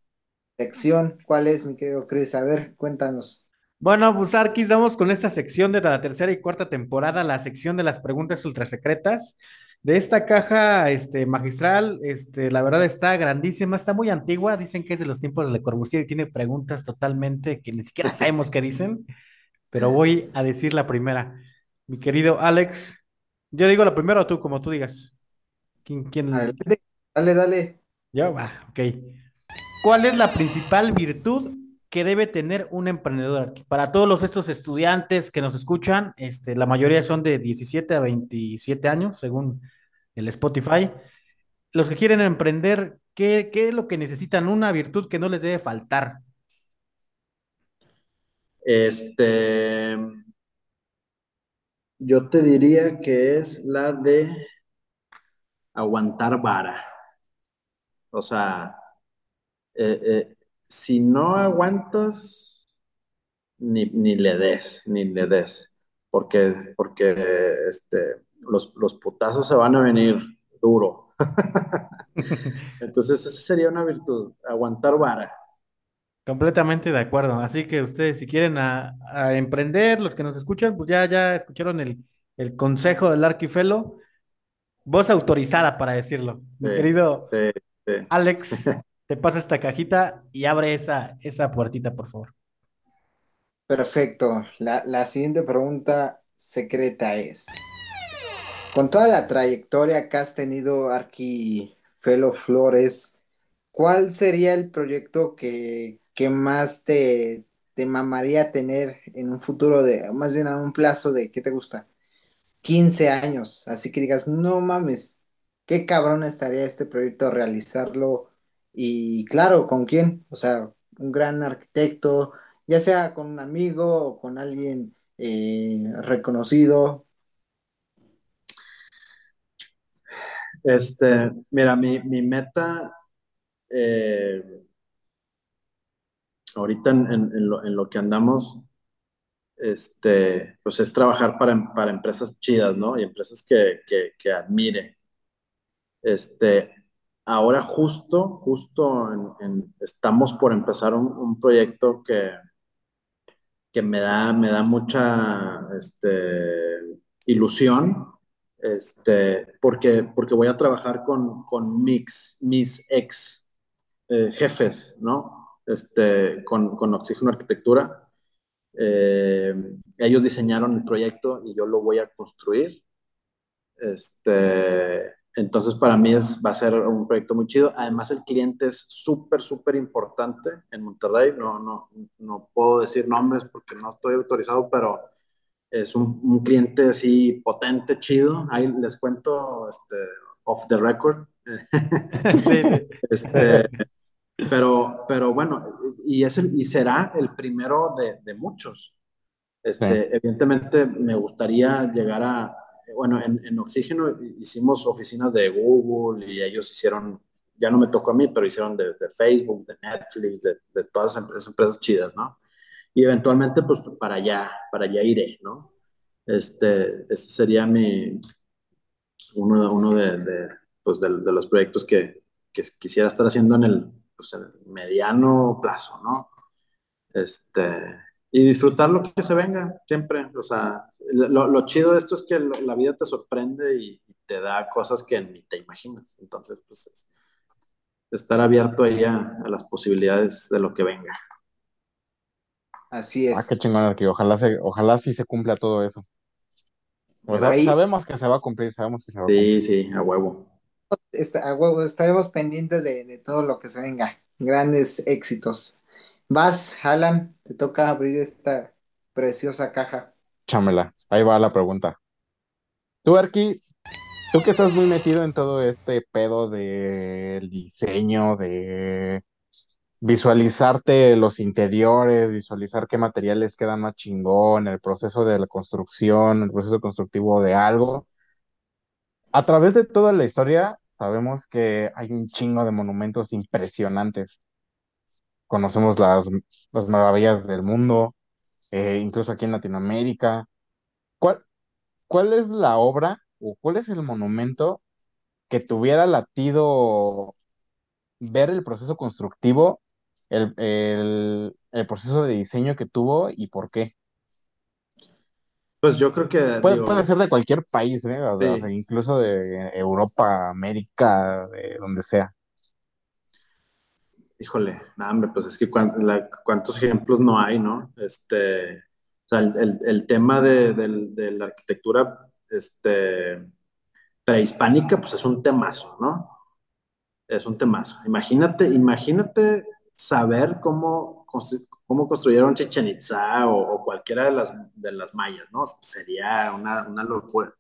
S3: sección, ¿cuál es, mi querido Chris? A ver, cuéntanos.
S1: Bueno, pues Arquis, vamos con esta sección de la tercera y cuarta temporada, la sección de las preguntas ultrasecretas. De esta caja este, magistral, este, la verdad está grandísima, está muy antigua, dicen que es de los tiempos de Le Corbusier y tiene preguntas totalmente que ni siquiera sabemos qué dicen, pero voy a decir la primera. Mi querido Alex, yo digo la primera o tú, como tú digas. ¿Quién, quién?
S3: Adelante, dale, dale.
S1: Yo, va, ok. ¿Cuál es la principal virtud que debe tener un emprendedor? Para todos los, estos estudiantes que nos escuchan, este, la mayoría son de 17 a 27 años, según el Spotify. Los que quieren emprender, ¿qué, qué es lo que necesitan? Una virtud que no les debe faltar.
S5: Este, yo te diría que es la de aguantar vara. O sea, eh, eh, si no aguantas, ni, ni le des, ni le des, porque, porque este, los, los putazos se van a venir duro. Entonces, esa sería una virtud, aguantar vara.
S1: Completamente de acuerdo. Así que ustedes, si quieren a, a emprender, los que nos escuchan, pues ya, ya escucharon el, el consejo del Arquifelo. Voz autorizada para decirlo. Mi
S5: Sí,
S1: querido
S5: sí, sí.
S1: Alex, te pasa esta cajita y abre esa, esa puertita, por favor.
S3: Perfecto. La, la siguiente pregunta secreta es, con toda la trayectoria que has tenido, Arqui Felo Flores, ¿cuál sería el proyecto que, que más te, te mamaría tener en un futuro de, más bien a un plazo de, ¿qué te gusta? 15 años, así que digas, no mames, qué cabrón estaría este proyecto realizarlo y claro, ¿con quién? O sea, un gran arquitecto, ya sea con un amigo o con alguien eh, reconocido.
S5: Este, mira, mi, mi meta eh, ahorita en, lo, en lo que andamos, este, pues es trabajar para, para empresas chidas, ¿no? Y empresas que, que, que admire. Este, ahora justo, justo estamos por empezar un, un proyecto que, que me da, me da mucha, este, ilusión, este, porque, porque voy a trabajar con, con mix, mis ex eh, jefes, ¿no? Este, con, con Oxígeno Arquitectura. Eh, ellos diseñaron el proyecto y yo lo voy a construir. Este, entonces, para mí es, va a ser un proyecto muy chido. Además, el cliente es súper, súper importante en Monterrey. No, no, no puedo decir nombres porque no estoy autorizado, pero es un, un cliente así potente, chido. Ahí les cuento este, off the record.
S1: Sí, sí.
S5: Este, pero, pero bueno, y, es el- y será el primero de, de muchos. Este, Evidentemente me gustaría llegar a, bueno, en, en Oxígeno hicimos oficinas de Google y ellos hicieron, ya no me tocó a mí, pero hicieron de, de Facebook, de Netflix, de, de todas esas empresas, empresas chidas, ¿no? Y eventualmente, pues para allá, para allá iré, ¿no? Este, este sería mi, uno, uno de, de, pues de, de los proyectos que, que quisiera estar haciendo en el, pues en el mediano plazo, ¿no? Este, y disfrutar lo que se venga, siempre. O sea, lo, lo chido de esto es que lo- la vida te sorprende y, y te da cosas que ni te imaginas. Entonces, pues es estar abierto ahí a, a las posibilidades de lo que venga.
S3: Así
S4: Ah, qué
S3: es.
S4: chingón, que ojalá se, ojalá sí se cumpla todo eso. O sea,
S3: ahí
S4: sabemos que se va a cumplir, sabemos que se va a cumplir.
S5: Sí, sí, a huevo.
S3: Está, estaremos pendientes de, todo lo que se venga. Grandes éxitos. Vas, Alan, te toca abrir esta preciosa caja.
S4: Chámela, ahí va la pregunta. Tú, Arki, tú que estás muy metido en todo este pedo del diseño, de visualizarte los interiores, visualizar qué materiales quedan más chingón, el proceso de la construcción, el proceso constructivo de algo. A través de toda la historia, sabemos que hay un chingo de monumentos impresionantes. Conocemos las, las maravillas del mundo, eh, incluso aquí en Latinoamérica. ¿Cuál, cuál es la obra o cuál es el monumento que te hubiera latido ver el proceso constructivo, el, el, el proceso de diseño que tuvo y por qué?
S5: Pues yo creo que,
S4: Puede,
S5: digo,
S4: puede ser de cualquier país, ¿eh? O sea, o sea,
S5: sí,
S4: incluso de Europa, América, de donde sea.
S5: híjole, nada, hombre, pues es que la- cuántos ejemplos no hay, ¿no? Este, o sea, el, tema de, de la arquitectura este, prehispánica, pues es un temazo, ¿no? Es un temazo. Imagínate, imagínate saber cómo, cómo construyeron Chichen Itza o, o cualquiera de las, de las mayas, ¿no? Sería una, una locura.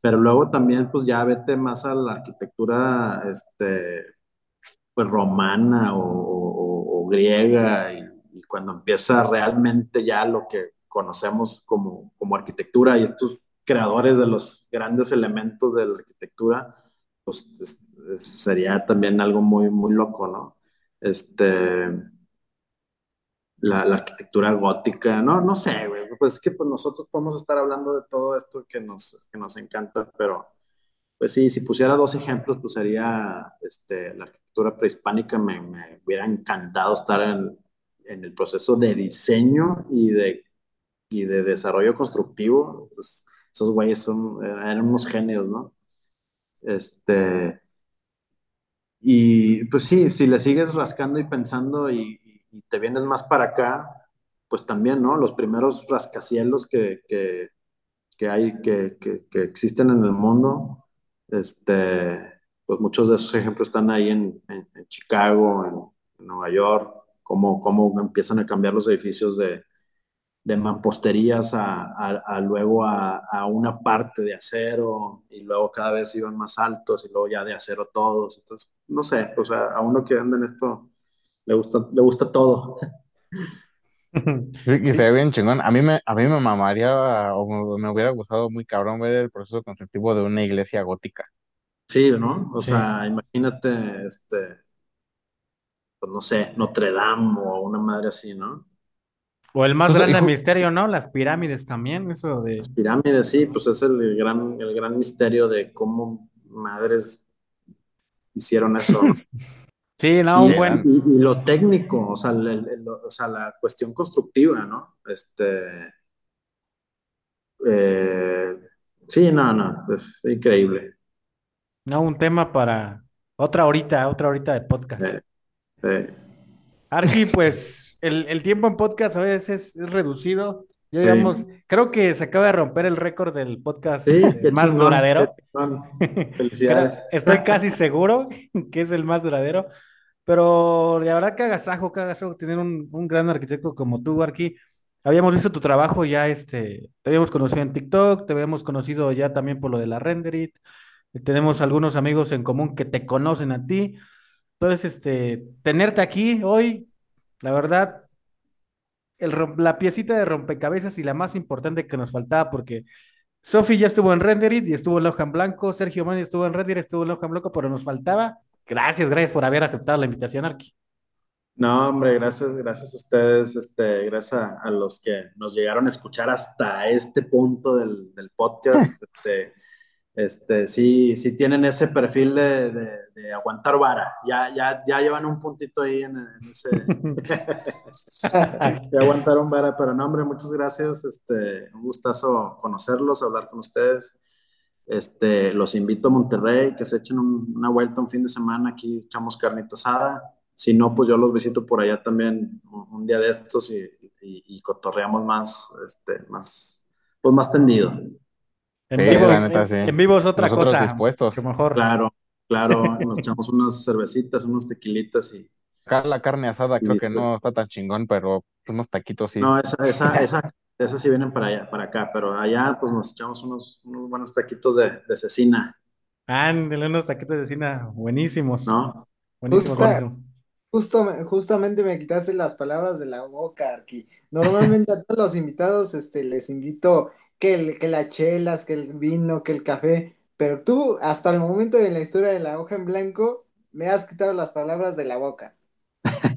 S5: Pero luego también, pues ya vete más a la arquitectura, este, pues romana o, o- o griega y, y cuando empieza realmente ya lo que conocemos como, como arquitectura y estos creadores de los grandes elementos de la arquitectura, pues es- es- sería también algo muy, muy loco, ¿no? Este, la, la arquitectura gótica, no, no sé, güey, pues es que pues nosotros podemos estar hablando de todo esto que nos, que nos encanta, pero pues sí, si pusiera dos ejemplos, pues sería este, la arquitectura prehispánica, me, me hubiera encantado estar en, en el proceso de diseño y de, y de desarrollo constructivo, pues esos güeyes son, eran unos genios, ¿no? Este, y pues sí, si le sigues rascando y pensando y, y te vienes más para acá, pues también, ¿no? Los primeros rascacielos que, que, que hay, que, que, que, existen en el mundo, este, pues muchos de esos ejemplos están ahí en, en, Chicago, en, en, Nueva York, cómo, cómo empiezan a cambiar los edificios de, de mamposterías a, a, a luego a, a, una parte de acero y luego cada vez iban más altos y luego ya de acero todos. Entonces, no sé, o sea, a uno que anda en esto le gusta, le gusta todo.
S4: Sí, y se ve bien chingón. A mí me, a mí me mamaría o me, me hubiera gustado muy cabrón ver el proceso constructivo de una iglesia gótica.
S5: Sí, ¿no? O
S1: Sí.
S5: sea, imagínate, este, pues no sé, Notre Dame o una madre así, ¿no?
S1: O el más
S4: y
S1: grande misterio, ¿no? Las pirámides también, eso de...
S5: Pirámides, sí, pues es el gran, el gran misterio de cómo madres hicieron eso.
S1: Sí, no, un
S5: Y,
S1: buen...
S5: y- y lo técnico, o sea, el- el- el- o sea, la cuestión constructiva, ¿no? Este, eh, sí, no, no, es increíble.
S1: No, un tema para otra horita, otra horita de podcast.
S5: Eh, eh,
S1: Arqui, pues el, el tiempo en podcast a veces es, es reducido. Ya
S5: Sí.
S1: creo que se acaba de romper el récord del podcast
S5: sí,
S1: eh, más
S5: chingón,
S1: duradero.
S5: Felicidades.
S1: Estoy casi seguro que es el más duradero, pero de verdad que agasajo, que agasajo tener un, un gran arquitecto como tú, Arqui. Habíamos visto tu trabajo ya, este, te habíamos conocido en TikTok, te habíamos conocido ya también por lo de la Renderit. Tenemos algunos amigos en común que te conocen a ti. Entonces, este, tenerte aquí hoy, la verdad, el, la piecita de rompecabezas y la más importante que nos faltaba, porque Sofi ya estuvo en Renderit y estuvo en Loja en Blanco, Sergio Mani estuvo en Renderit, estuvo en Loja en Blanco, pero nos faltaba. Gracias, gracias por haber aceptado la invitación, Arqui.
S5: No, hombre, gracias, gracias a ustedes, este, gracias a, a los que nos llegaron a escuchar hasta este punto del, del podcast. Este, este, sí, sí tienen ese perfil de, de, de aguantar vara. Ya, ya, ya llevan un puntito ahí en, en ese. Ya aguantaron vara, pero no, hombre, muchas gracias. Este, un gustazo conocerlos, hablar con ustedes. Este, los invito a Monterrey, que se echen un- una vuelta un fin de semana, aquí echamos carnita asada. Si no, pues yo los visito por allá también un, un día de estos y, y- y cotorreamos más, este, más, pues más tendido.
S1: En
S4: Sí,
S1: vivo,
S4: la neta,
S1: en,
S4: sí.
S1: en vivo es otra
S4: Nosotros
S1: cosa.
S4: dispuestos.
S1: Que mejor.
S5: Claro, claro, nos echamos unas cervecitas, unos tequilitas y...
S4: Acá la carne asada creo que no está tan chingón, pero unos taquitos sí.
S5: No, esa, esa, esa, esas sí vienen para allá, para acá, pero allá pues nos echamos unos, unos buenos taquitos de, de cecina,
S1: Ándale, unos taquitos de cecina buenísimos.
S5: ¿no?
S1: Buenísimos,
S3: Justa-. Justo, me- justamente me quitaste las palabras de la boca, Arqui. Normalmente a todos los invitados este, les invito que, el- que las chelas, que el vino, que el café, pero tú, hasta el momento de la historia de la hoja en blanco, me has quitado las palabras de la boca.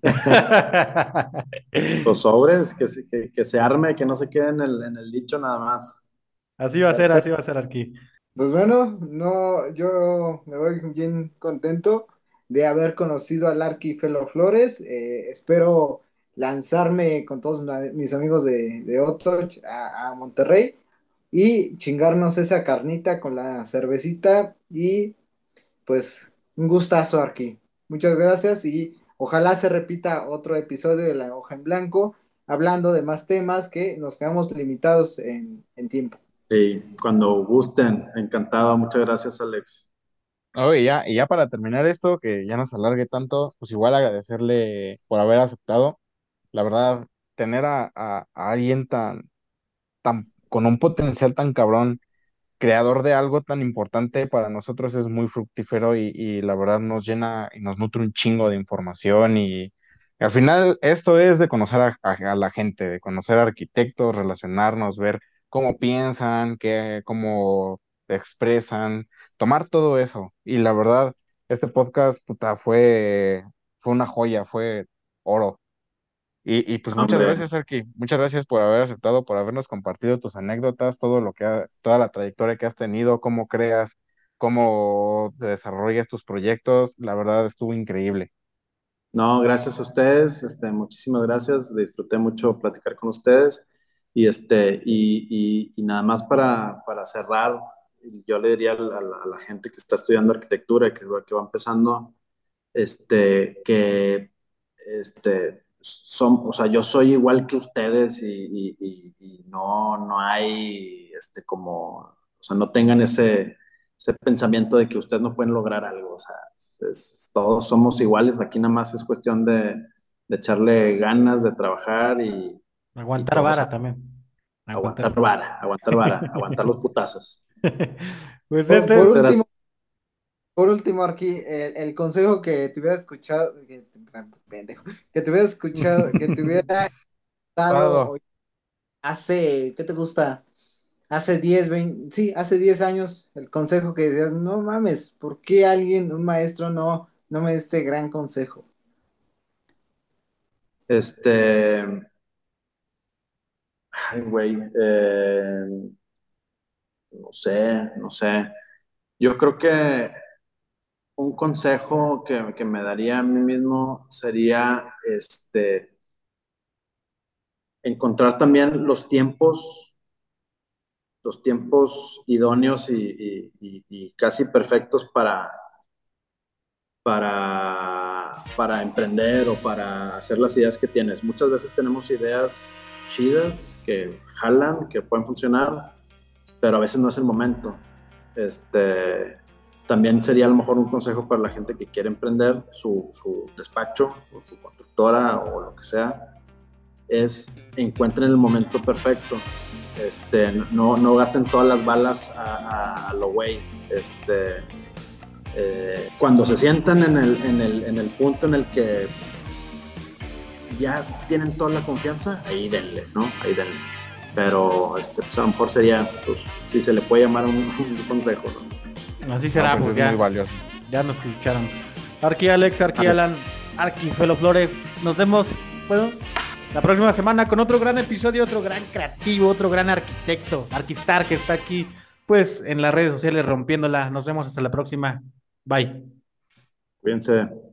S5: Los sobres, que, se- que, que se arme, que no se quede en el, en el dicho nada más.
S1: Así va a ser, así va a ser aquí.
S3: Pues bueno, no, yo me voy bien contento de haber conocido al Arqui Felo Flores. Eh, espero lanzarme con todos mis amigos de, de Otoch a, a Monterrey y chingarnos esa carnita con la cervecita y pues un gustazo Arqui. Muchas gracias y ojalá se repita otro episodio de La Hoja en Blanco hablando de más temas que nos quedamos limitados en, en tiempo.
S5: Sí, cuando gusten, encantado. Muchas gracias, Alex.
S4: Oye, ya, y ya para terminar esto, que ya no se alargue tanto, pues igual agradecerle por haber aceptado. La verdad, tener a, a- a alguien tan, tan, con un potencial tan cabrón, creador de algo tan importante para nosotros es muy fructífero y, la verdad nos llena y nos nutre un chingo de información y, al final esto es de conocer a, la gente, de conocer arquitectos, relacionarnos, ver cómo piensan, qué, cómo expresan, tomar todo eso. Y la verdad, este podcast, puta, fue, fue una joya, fue oro. Y, y pues muchas
S5: Hombre.
S4: gracias, Arki. Muchas gracias por haber aceptado, por habernos compartido tus anécdotas, todo lo que ha- toda la trayectoria que has tenido, cómo creas, cómo te desarrollas tus proyectos. La verdad estuvo increíble.
S5: No, gracias a ustedes, este, muchísimas gracias, disfruté mucho platicar con ustedes y, este, y, y- y nada más para, para cerrar yo le diría a la, a la gente que está estudiando arquitectura, que, que va empezando, este, que este, son, o sea, yo soy igual que ustedes y, y, y, no, no hay, este, como, o sea, no tengan ese, ese pensamiento de que ustedes no pueden lograr algo, o sea, es, todos somos iguales, aquí nada más es cuestión de, de echarle ganas, de trabajar y...
S1: Aguantar vara también.
S5: Aguantar, aguantar vara, aguantar vara, aguantar los putazos.
S3: pues este, por, último, por último, aquí, el, el, consejo que te hubiera escuchado, que, pendejo, que te hubiera escuchado, que te hubiera dado hace, ¿qué te gusta? Hace 10, 20, sí, hace 10 años, el consejo que decías, no mames, ¿por qué alguien, un maestro, no, no me da este gran consejo?
S5: Este, ay, güey, eh, no sé, no sé. Yo creo que un consejo que, que, me daría a mí mismo sería este, encontrar también los tiempos, los tiempos idóneos y, casi perfectos para, para, para emprender o para hacer las ideas que tienes. Muchas veces tenemos ideas chidas que jalan, que pueden funcionar, pero a veces no es el momento. Este, también sería a lo mejor un consejo para la gente que quiere emprender su, su despacho o su constructora o lo que sea, es encuentren el momento perfecto. Este, no, no gasten todas las balas a, lo güey. Este, eh, cuando se sientan en el, en, el, en el punto en el que ya tienen toda la confianza, ahí denle, ¿no? Ahí denle pero este, pues a lo mejor sería, pues, si se le puede llamar un, un consejo, ¿no?
S1: Así será, no, pues, pues ya, ya nos escucharon. Arqui Alex, Arqui Alan, Arqui Felo Flores, nos vemos, bueno, la próxima semana con otro gran episodio, otro gran creativo, otro gran arquitecto, Arquistar, que está aquí, pues, en las redes sociales rompiéndola. Nos vemos hasta la próxima. Bye.
S5: Cuídense.